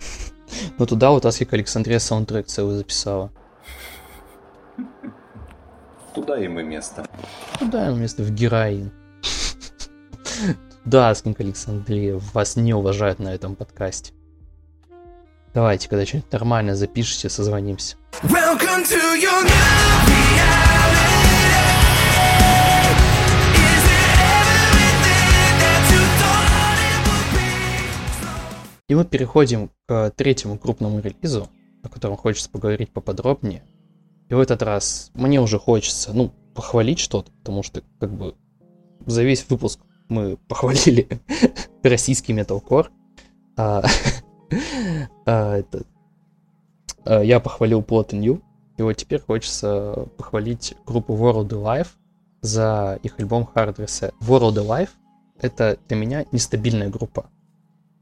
*laughs* Но туда вот Asking Alexandria саундтрек целый записала. Туда им и место. Туда им место, в героин. *laughs* Да, Аскинг Александрия, вас не уважают на этом подкасте. Давайте, когда что-нибудь нормально запишите, созвонимся. Welcome to your new И мы переходим к третьему крупному релизу, о котором хочется поговорить поподробнее. И в этот раз мне уже хочется, ну, похвалить что-то, потому что, как бы, за весь выпуск мы *laughs* похвалили российский металкор. А, *laughs* а, это, а, я похвалил Plot New, и вот теперь хочется похвалить группу World Alive за их альбом Hard Reset. World Alive — это для меня нестабильная группа.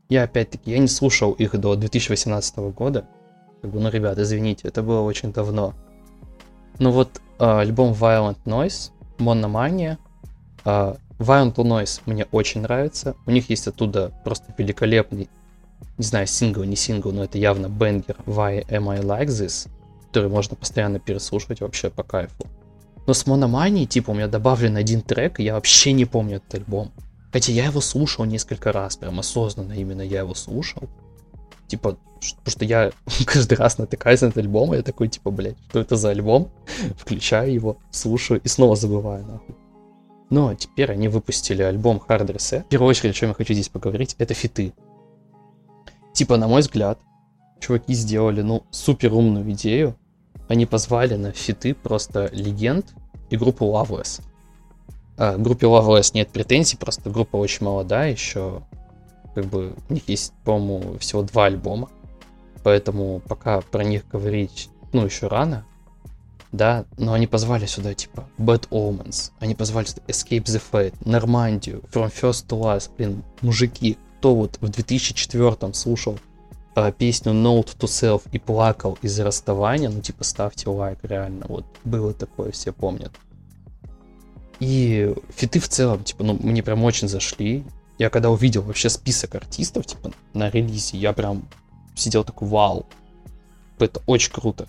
Я опять-таки, я не слушал их до 2018 года. Как бы, ну, ребят, извините, это было очень давно. Но вот э, альбом Violent Noise, Monomania, э, Violent Noise мне очень нравится. У них есть оттуда просто великолепный, не знаю, сингл, не сингл, но это явно бенгер Why Am I Like This, который можно постоянно переслушивать вообще по кайфу. Но с Мономанией, типа, у меня добавлен один трек, и я вообще не помню этот альбом. Хотя я его слушал несколько раз, прям осознанно именно я его слушал. Типа, потому что я *laughs* каждый раз натыкаюсь на этот альбом, и я такой, типа, блядь, что это за альбом? *laughs* Включаю его, слушаю и снова забываю, нахуй. Но теперь они выпустили альбом Hard Reset. В первую очередь, о чем я хочу здесь поговорить, это фиты. Типа, на мой взгляд, чуваки сделали, ну, супер умную идею. Они позвали на фиты просто легенд и группу Loveless. А, группе Loveless нет претензий, просто группа очень молодая еще. Как бы у них есть, по-моему, всего два альбома. Поэтому пока про них говорить, ну, еще рано. Да, но они позвали сюда, типа, Bad Omens. Они позвали сюда Escape the Fate, Нормандию, From First to Last. Блин, мужики, кто вот в 2004 слушал э, песню Note to Self и плакал из-за расставания, ну, типа, ставьте лайк, реально. Вот было такое, все помнят. И фиты в целом, типа, ну, мне прям очень зашли. Я когда увидел вообще список артистов, типа, на релизе, я прям сидел такой, вау, это очень круто.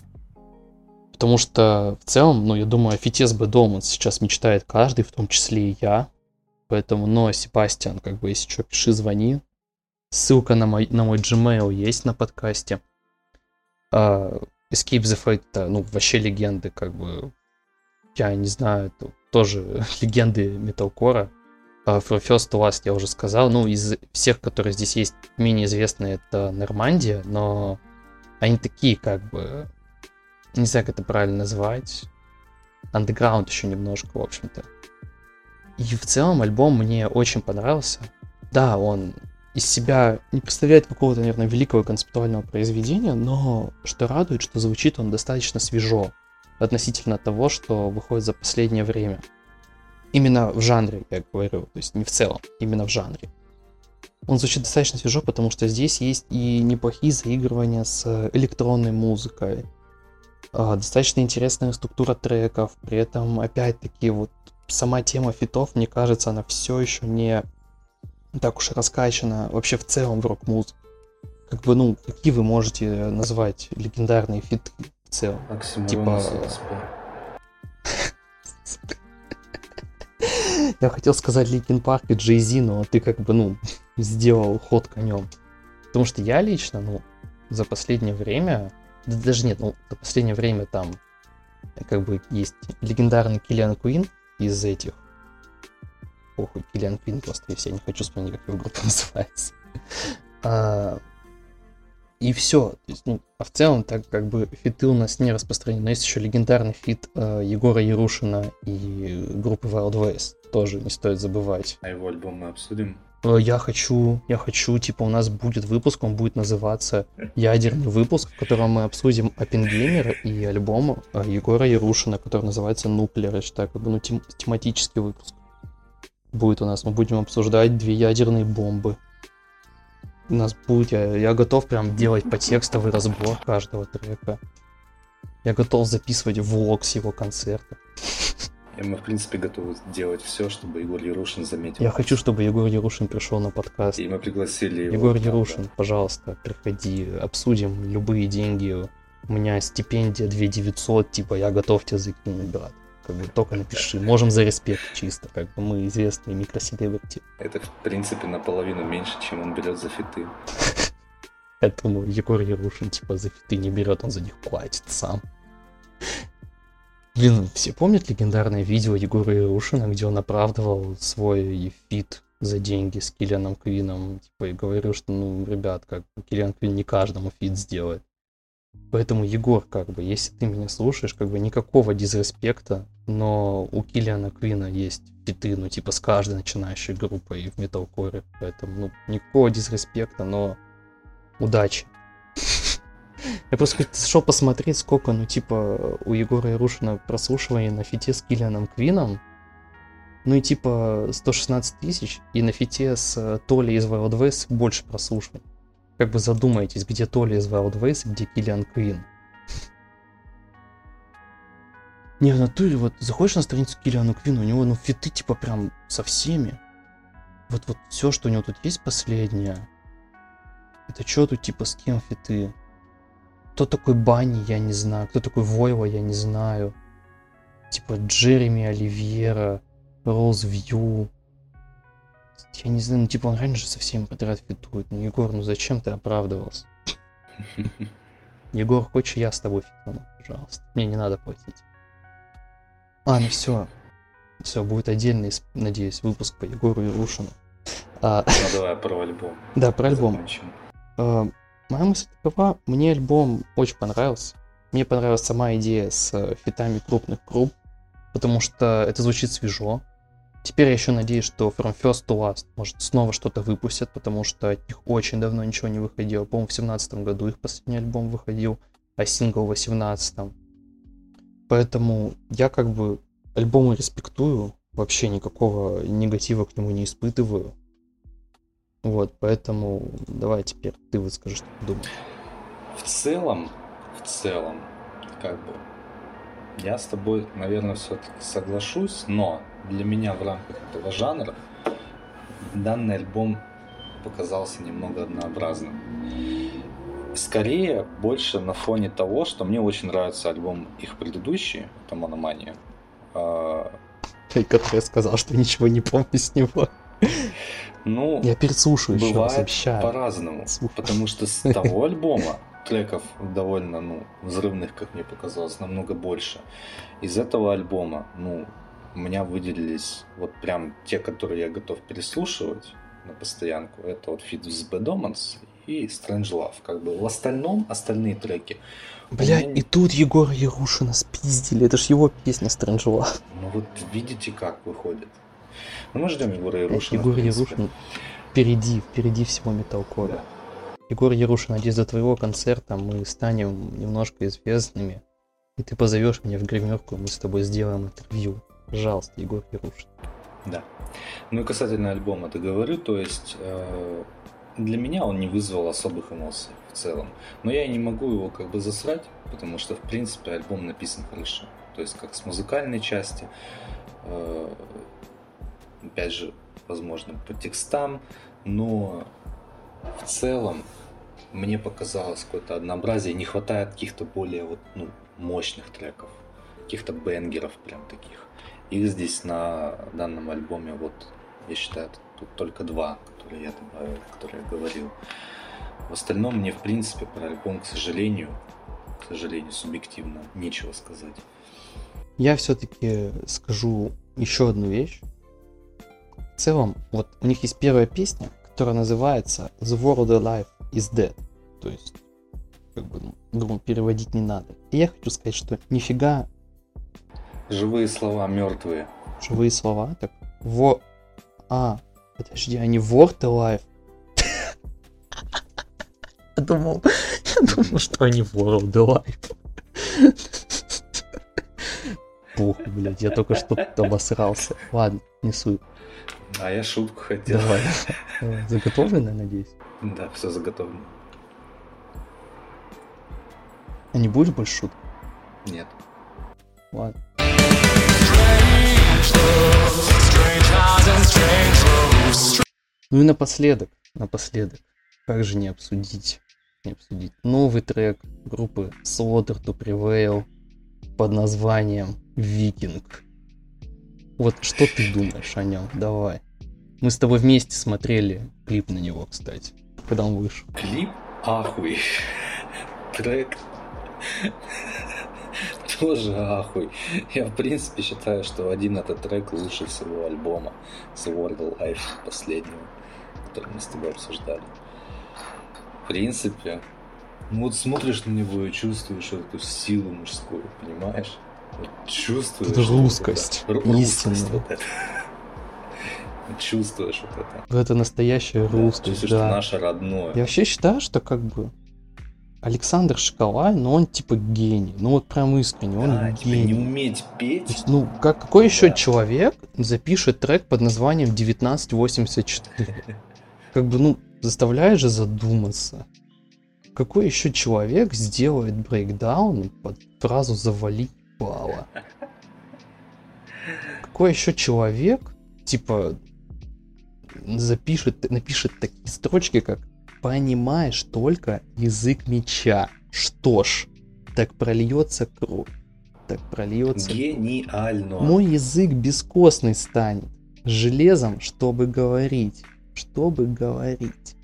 Потому что в целом, ну, я думаю, о фите с Бэдоман сейчас мечтает каждый, в том числе и я. Поэтому, но, Себастьян, как бы, если что, пиши, звони. Ссылка на мой, на мой Gmail есть на подкасте. Uh, Escape the Fate, ну, вообще легенды, как бы, я не знаю, это тоже *laughs* легенды металкора. Uh, From First Last я уже сказал. Ну, из всех, которые здесь есть, менее известные, это Нормандия, но они такие, как бы, не знаю, как это правильно называть. Underground еще немножко, в общем-то. И в целом альбом мне очень понравился. Да, он из себя не представляет какого-то, наверное, великого концептуального произведения, но что радует, что звучит он достаточно свежо относительно того, что выходит за последнее время. Именно в жанре, я говорю, то есть не в целом, именно в жанре. Он звучит достаточно свежо, потому что здесь есть и неплохие заигрывания с электронной музыкой, а, достаточно интересная структура треков, при этом, опять-таки, вот сама тема фитов, мне кажется, она все еще не так уж раскачана вообще в целом в рок-музыке. Как бы, ну, какие вы можете назвать легендарные фиты? В целом. Оксимирон типа... Я хотел сказать Ликин Парк и Джей Зи, но ты как бы, ну, сделал ход конем. Потому что я лично, ну, за последнее время, да даже нет, ну, за последнее время там как бы есть легендарный Киллиан Куин из этих. Похуй, Киллиан Куин просто, если я не хочу вспомнить, как его группа *laughs* называется. А, и все. Есть, ну, а в целом, так как бы фиты у нас не распространены. Есть еще легендарный фит э, Егора Ерушина и группы Wild West. Тоже не стоит забывать. А его альбом мы обсудим? Э, я хочу, я хочу, типа, у нас будет выпуск, он будет называться «Ядерный выпуск», в котором мы обсудим Оппенгеймера и альбом э, Егора Ерушина, который называется я считаю, как бы, ну, тем, тематический выпуск будет у нас. Мы будем обсуждать две ядерные бомбы. У нас будет, я, я готов прям делать по текстовый разбор каждого трека. Я готов записывать влог с его концерта. И мы, в принципе, готовы сделать все, чтобы Егор Ярушин заметил. Я хочу, чтобы Егор Ярушин пришел на подкаст. И мы пригласили его. Егор Ярушин, да. пожалуйста, приходи, обсудим любые деньги. У меня стипендия 2900, типа, я готов тебя закинуть, брат. Как бы только напиши. Можем за респект чисто, как бы мы известные микроселебрити. Это, в принципе, наполовину меньше, чем он берет за фиты. *laughs* Поэтому Егор Ерушин, типа, за фиты не берет, он за них платит сам. Блин, все помнят легендарное видео Егора Ерушина, где он оправдывал свой фит за деньги с Келлином Квином, типа, и говорил, что, ну, ребят, как Келлин Квин не каждому фит сделает. Поэтому, Егор, как бы, если ты меня слушаешь, как бы никакого дизреспекта, но у Киллиана Квина есть фиты, ну, типа, с каждой начинающей группой в металкоре. Поэтому, ну, никакого дизреспекта, но удачи. *laughs* Я просто зашел посмотреть, сколько, ну, типа, у Егора Ярушина прослушивания на фите с Киллианом Квином. Ну и типа 116 тысяч, и на фите с э, Толи из Wild West больше прослушиваний. Как бы задумайтесь, где Толи из Wild West, где Киллиан Квин. Не, в натуре, вот заходишь на страницу Киллиана Квина, у него, ну, фиты типа прям со всеми. Вот, вот все, что у него тут есть последнее. Это что тут типа с кем фиты? Кто такой Банни, я не знаю. Кто такой Войва, я не знаю. Типа Джереми Оливьера, Роуз Вью. Я не знаю, ну типа он раньше со всеми подряд фитует. Ну, Егор, ну зачем ты оправдывался? *laughs* Егор, хочешь я с тобой фитану, пожалуйста? Мне не надо платить. А, ну все. Все, будет отдельный, надеюсь, выпуск по Егору Ярушину. А... Ну давай про альбом. *laughs* Да, про альбом. А, Моя мысль такова, мне альбом очень понравился. Мне понравилась сама идея с э, фитами крупных групп, потому что это звучит свежо. Теперь я еще надеюсь, что From First to Last может снова что-то выпустят, потому что от них очень давно ничего не выходило. По-моему, в семнадцатом году их последний альбом выходил, а сингл в 18 Поэтому я как бы альбомы респектую, вообще никакого негатива к нему не испытываю. Вот, поэтому давай теперь ты выскажи, что ты думаешь. В целом, в целом, как бы, я с тобой, наверное, все-таки соглашусь, но для меня в рамках этого жанра данный альбом показался немного однообразным. Скорее, больше на фоне того, что мне очень нравится альбом их предыдущий, это Мономания. А, Который сказал, что ничего не помню с него. Ну, я переслушаю еще раз, обещаю. по-разному, потому что с *laughs* того альбома треков довольно, ну, взрывных, как мне показалось, намного больше. Из этого альбома, ну, у меня выделились вот прям те, которые я готов переслушивать на постоянку. Это вот Feed with Bad Omens и Strange Love. Как бы в остальном, остальные треки. Бля, меня... и тут Егор Ярушина спиздили. Это ж его песня Strange Love. Ну вот видите, как выходит. Но мы ждем Егора Ярушина. Егор Ярушин впереди, впереди всего металкора. Да. Егор Ярушин, надеюсь, до твоего концерта мы станем немножко известными. И ты позовешь меня в гримерку, мы с тобой сделаем интервью. Пожалуйста, Егор Ярушин. Да. Ну и касательно альбома ты говорю, то есть э, для меня он не вызвал особых эмоций в целом. Но я и не могу его как бы засрать, потому что в принципе альбом написан хорошо. То есть как с музыкальной части, э, опять же, возможно, по текстам, но в целом мне показалось какое-то однообразие, не хватает каких-то более вот, ну, мощных треков, каких-то бенгеров прям таких. Их здесь на данном альбоме, вот, я считаю, тут только два, которые я добавил, которые я говорил. В остальном мне, в принципе, про альбом, к сожалению, к сожалению, субъективно, нечего сказать. Я все-таки скажу еще одну вещь, в целом, вот у них есть первая песня, которая называется The World Alive is Dead. То есть, как бы, ну, думаю, переводить не надо. И я хочу сказать, что нифига... Живые слова мертвые. Живые слова, так. Во... А, Подожди, они World Alive? Я думал, я думал, что они World Alive. Пух, блядь, я только что обосрался. Ладно, несу. А я шутку хотел. Давай. Заготовлено, надеюсь? Да, все заготовлено. А не будешь больше шуток? Нет. Ладно. Ну и напоследок, напоследок, как же не обсудить, не обсудить новый трек группы Slaughter to Prevail под названием Викинг. Вот что ты думаешь о нем? Давай. Мы с тобой вместе смотрели клип на него, кстати, когда он вышел. Клип? Ахуй. Трек тоже ахуй. Я, в принципе, считаю, что один этот трек лучше всего альбома The World Life последнего, который мы с тобой обсуждали. В принципе, ну вот смотришь на него и чувствуешь эту силу мужскую, понимаешь? Вот чувствуешь. Это русскость. Вот это, русскость вот это. Чувствуешь вот это. Это настоящая русскость, Чувствуешь, да. что наше родное. Я вообще считаю, что как бы Александр Шкалай, ну он типа гений. Ну вот прям искренне, он Да, типа не гений. уметь петь. То есть, ну, как, какой еще Да. человек запишет трек под названием 1984? *laughs* Как бы, ну, заставляет же задуматься. Какой еще человек сделает брейкдаун под фразу «завали пала»? Какой еще человек, типа, запишет, напишет такие строчки, как «Понимаешь только язык меча». Что ж, так прольется кровь, так прольется Гениально. мой язык бескостный станет, железом, чтобы говорить, чтобы говорить.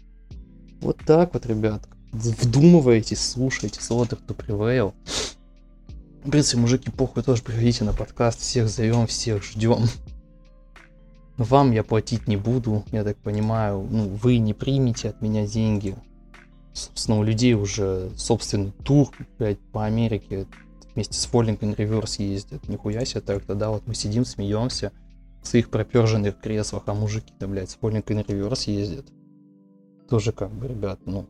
Вот так вот, ребят. Вдумывайтесь, слушайте, Slaughter to Prevail. В принципе, мужики, похуй, тоже приходите на подкаст, всех зовем, всех ждем. Вам я платить не буду, я так понимаю, ну, вы не примете от меня деньги. Собственно, у людей уже собственный тур, блядь, по Америке вместе с Falling in Reverse ездят. Нихуя себе так тогда вот мы сидим, смеемся в своих проперженных креслах, а мужики-то, блядь, с Falling in Reverse ездят. Тоже как бы, ребят, ну,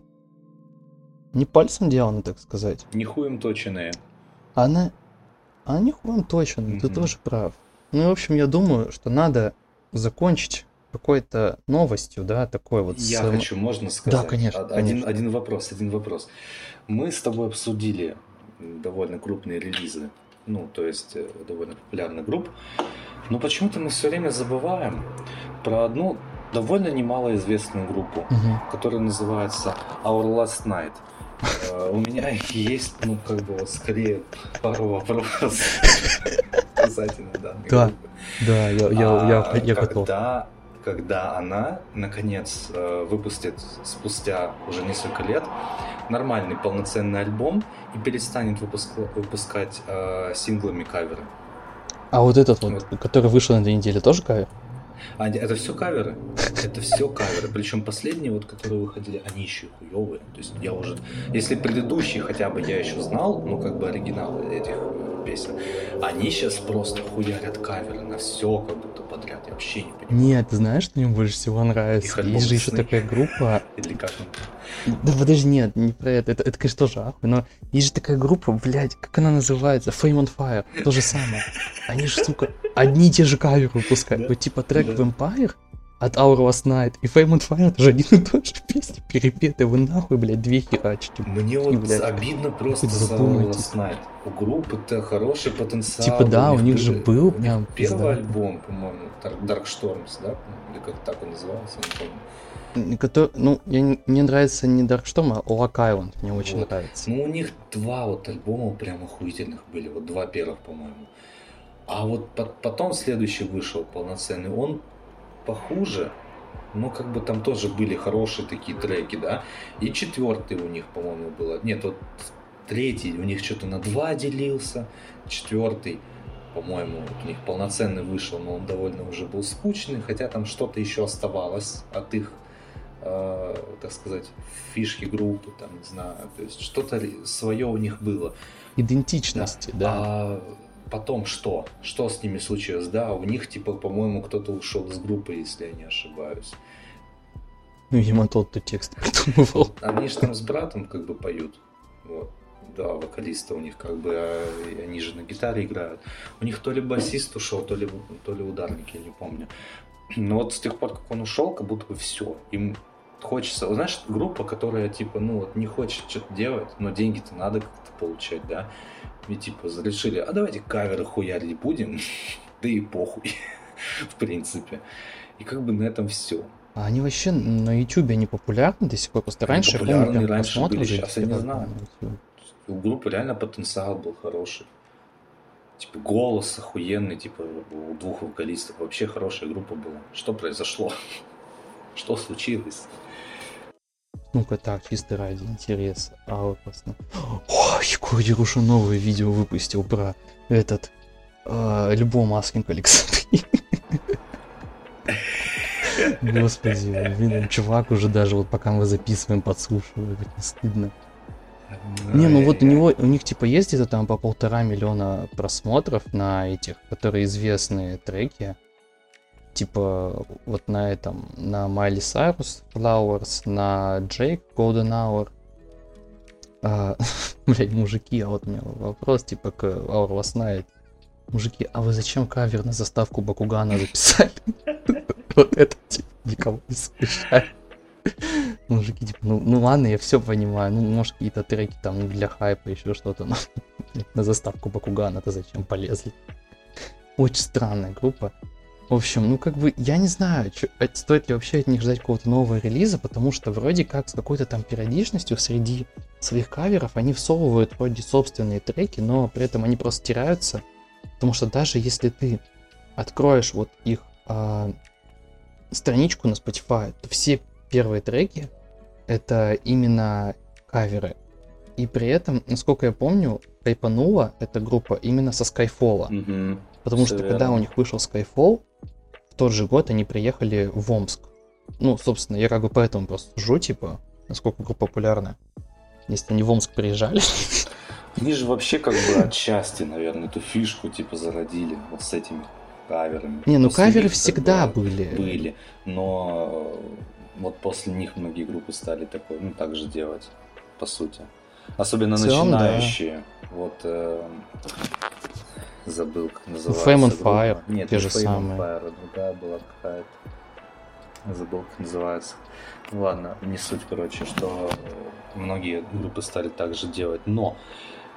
не пальцем делано, так сказать. Нихуем точеные. Она... А нихуя точно, ты Мгм. тоже прав. Ну, и, в общем, я думаю, что надо закончить какой-то новостью, да, такой вот Я с- хочу, можно сказать? конечно, Од- Один, конечно. один вопрос, один вопрос. Мы с тобой обсудили довольно крупные релизы, ну, то есть э, довольно популярных групп, но почему-то мы все время забываем про одну довольно немалоизвестную группу, Мгм. которая называется Our Last Night. Э, У меня есть, ну, как бы, вот скорее пару вопросов касательно данной Да. Да, я, я, я, А я готов. когда, когда она, наконец, э, выпустит спустя уже несколько лет нормальный полноценный альбом и перестанет выпуск- выпускать э, синглами каверы. А вот этот вот, который вышел на этой неделе, тоже кавер? А, это все каверы. Это все каверы. Причем последние, вот, которые выходили, они еще и хуевые. То есть я уже... Если предыдущие хотя бы я еще знал, ну, как бы оригиналы этих песен, они сейчас просто хуярят каверы на все как будто подряд. Я вообще не понимаю. Нет, знаешь, что мне больше всего нравится? Их Есть же еще такая группа... *laughs* Или как? Да подожди, нет, не про это. Это, это конечно, тоже ахуй, но есть же такая группа, блядь, как она называется? Fame on Fire. То же самое. Они же, сука, одни и те же каверы выпускают. Вот типа трек. Vampire от Our Last Night и Fame on Fire это же один и тот же песни перепеты. Вы нахуй, блядь, две херачите. Мне вот блядь. обидно просто за задумайтесь. Last Night. У группы-то хороший потенциал. Типа, да, у них же был прям Первый пизда. альбом, по-моему, Dark, Storms, да? Или как так он назывался, не помню. Который, ну, я, не- мне нравится не Dark Storm, а Lock Island. Мне очень Вот. нравится. Ну, у них два вот альбома прям охуительных были. Вот два первых, по-моему. А вот по- потом следующий вышел полноценный. Он похуже. Но как бы там тоже были хорошие такие треки, да. И четвертый у них, по-моему, было. Нет, вот третий у них что-то на два делился. Четвертый, по-моему, вот у них полноценный вышел, но он довольно уже был скучный, хотя там что-то еще оставалось от их э, так сказать, фишки группы, там, не знаю, то есть что-то свое у них было. Идентичности, да. А потом что? Что с ними случилось? Да, у них, типа, по-моему, кто-то ушел из группы, если я не ошибаюсь. Ну, видимо, тот, кто текст *laughs* придумывал. Они же там с братом как бы поют. Вот. Да, вокалиста у них как бы, а, они же на гитаре играют. У них то ли басист ушел, то ли, то ли ударник, я не помню. Но вот с тех пор, как он ушел, как будто бы все. Им хочется, знаешь, группа, которая типа, ну вот не хочет что-то делать, но деньги-то надо как-то получать, да. И типа решили, а давайте каверы хуярить будем, *laughs* да и похуй, *laughs* в принципе. И как бы на этом все. А они вообще на Ютубе не популярны до сих пор? Просто раньше, популярны, я помню, раньше были, сейчас я не знаю. У группы реально потенциал был хороший. Типа голос охуенный, типа у двух вокалистов. Вообще хорошая группа была. Что произошло? *laughs* Что случилось? Ну-ка так, чисто ради интереса. А вот просто... Ой, Яруша новое видео выпустил про этот э, альбом Asking Alexandria. Господи, блин, чувак уже даже вот пока мы записываем, подслушивает, не стыдно. Не, ну вот у него, у них типа есть где-то там по полтора миллиона просмотров на этих, которые известные треки. Типа вот на этом, на Майли Сайрус Flowers, на Джейк Golden Hour. А, *laughs* мужики, а вот у меня вопрос типа к Our Last Night. Мужики, а вы зачем кавер на заставку Бакугана записали? *laughs* Вот это типа никого не смешает. Мужики, типа, ну, ну ладно, я все понимаю. Ну, может, какие-то треки там для хайпа, еще что-то. Но *laughs* на заставку Бакугана-то зачем полезли? Очень странная группа. В общем, ну как бы, я не знаю, чё, а стоит ли вообще от них ждать какого-то нового релиза, потому что вроде как с какой-то там периодичностью среди своих каверов они всовывают вроде собственные треки, но при этом они просто теряются, потому что даже если ты откроешь вот их а, страничку на Spotify, то все первые треки это именно каверы. И при этом, насколько я помню, хайпанула эта группа именно со Skyfall. Угу. Потому Все что верно. когда у них вышел Skyfall, в тот же год они приехали в Омск. Ну, собственно, я как бы поэтому просто сужу, типа, насколько группа популярна. Если они в Омск приезжали. Они же вообще как бы отчасти, наверное, эту фишку типа зародили вот с этими каверами. Не, ну после каверы всегда были. Были, но вот после них многие группы стали такой, ну, так же делать, по сути. Особенно целом, начинающие. Да. Вот э, забыл, как называется. Fame on Fire. Нет, те же Fame самые. Fire, другая была какая-то. Забыл, как называется. Ладно, не суть, короче, что многие группы стали так же делать. Но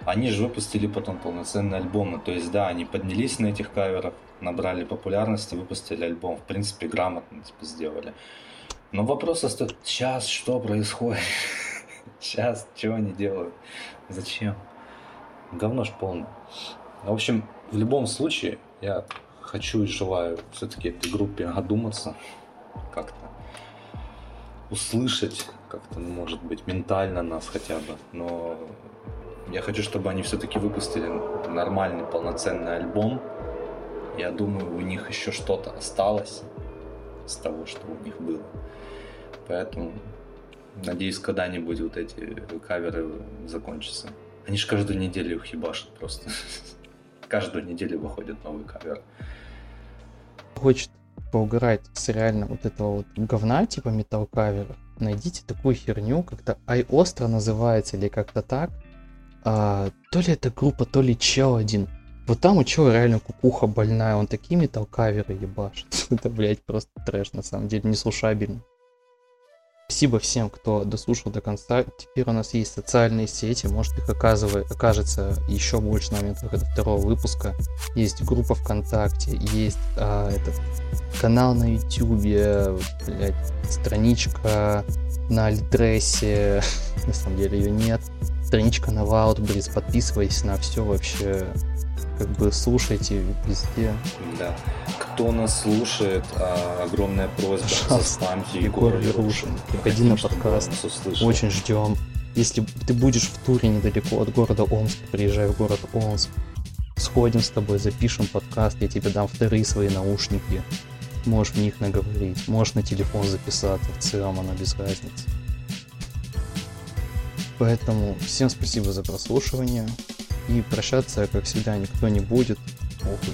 они же выпустили потом полноценные альбомы. То есть, да, они поднялись на этих каверах, набрали популярности, выпустили альбом. В принципе, грамотно типа, сделали. Но вопрос остается, сейчас что происходит? *laughs* Сейчас, чего они делают? Зачем? Говно ж полное. В общем, в любом случае, я хочу и желаю все-таки этой группе одуматься, как-то услышать, как-то, ну, может быть, ментально нас хотя бы, но я хочу, чтобы они все-таки выпустили нормальный, полноценный альбом. Я думаю, у них еще что-то осталось с того, что у них было. Поэтому надеюсь, когда-нибудь вот эти каверы закончатся. Они же каждую неделю их ебашат просто. Каждую неделю выходит новый кавер. Хочет поугарать с реально вот этого вот говна, типа металл кавера, найдите такую херню, как-то Ай Остро называется или как-то так. А, то ли это группа, то ли чел один. Вот там у чела реально кукуха больная, он такие металл каверы ебашит. *laughs* это, блядь, просто трэш, на самом деле, неслушабельно. Спасибо всем, кто дослушал до конца. Теперь у нас есть социальные сети, может их окажется еще больше на момент выхода второго выпуска. Есть группа ВКонтакте, есть а, этот канал на Ютубе, страничка на Альдрессе, *laughs* на самом деле ее нет, страничка на Wildberries, подписывайтесь на все вообще как бы слушайте везде. Да. Кто нас слушает, а, огромная просьба, заспамьте Егор Верушин. Приходи на подкаст. Очень ждем. Если ты будешь в туре недалеко от города Омск, приезжай в город Омск. Сходим с тобой, запишем подкаст, я тебе дам вторые свои наушники. Можешь в них наговорить, можешь на телефон записаться, в целом она без разницы. Поэтому всем спасибо за прослушивание. И прощаться, как всегда, никто не будет. Похуй.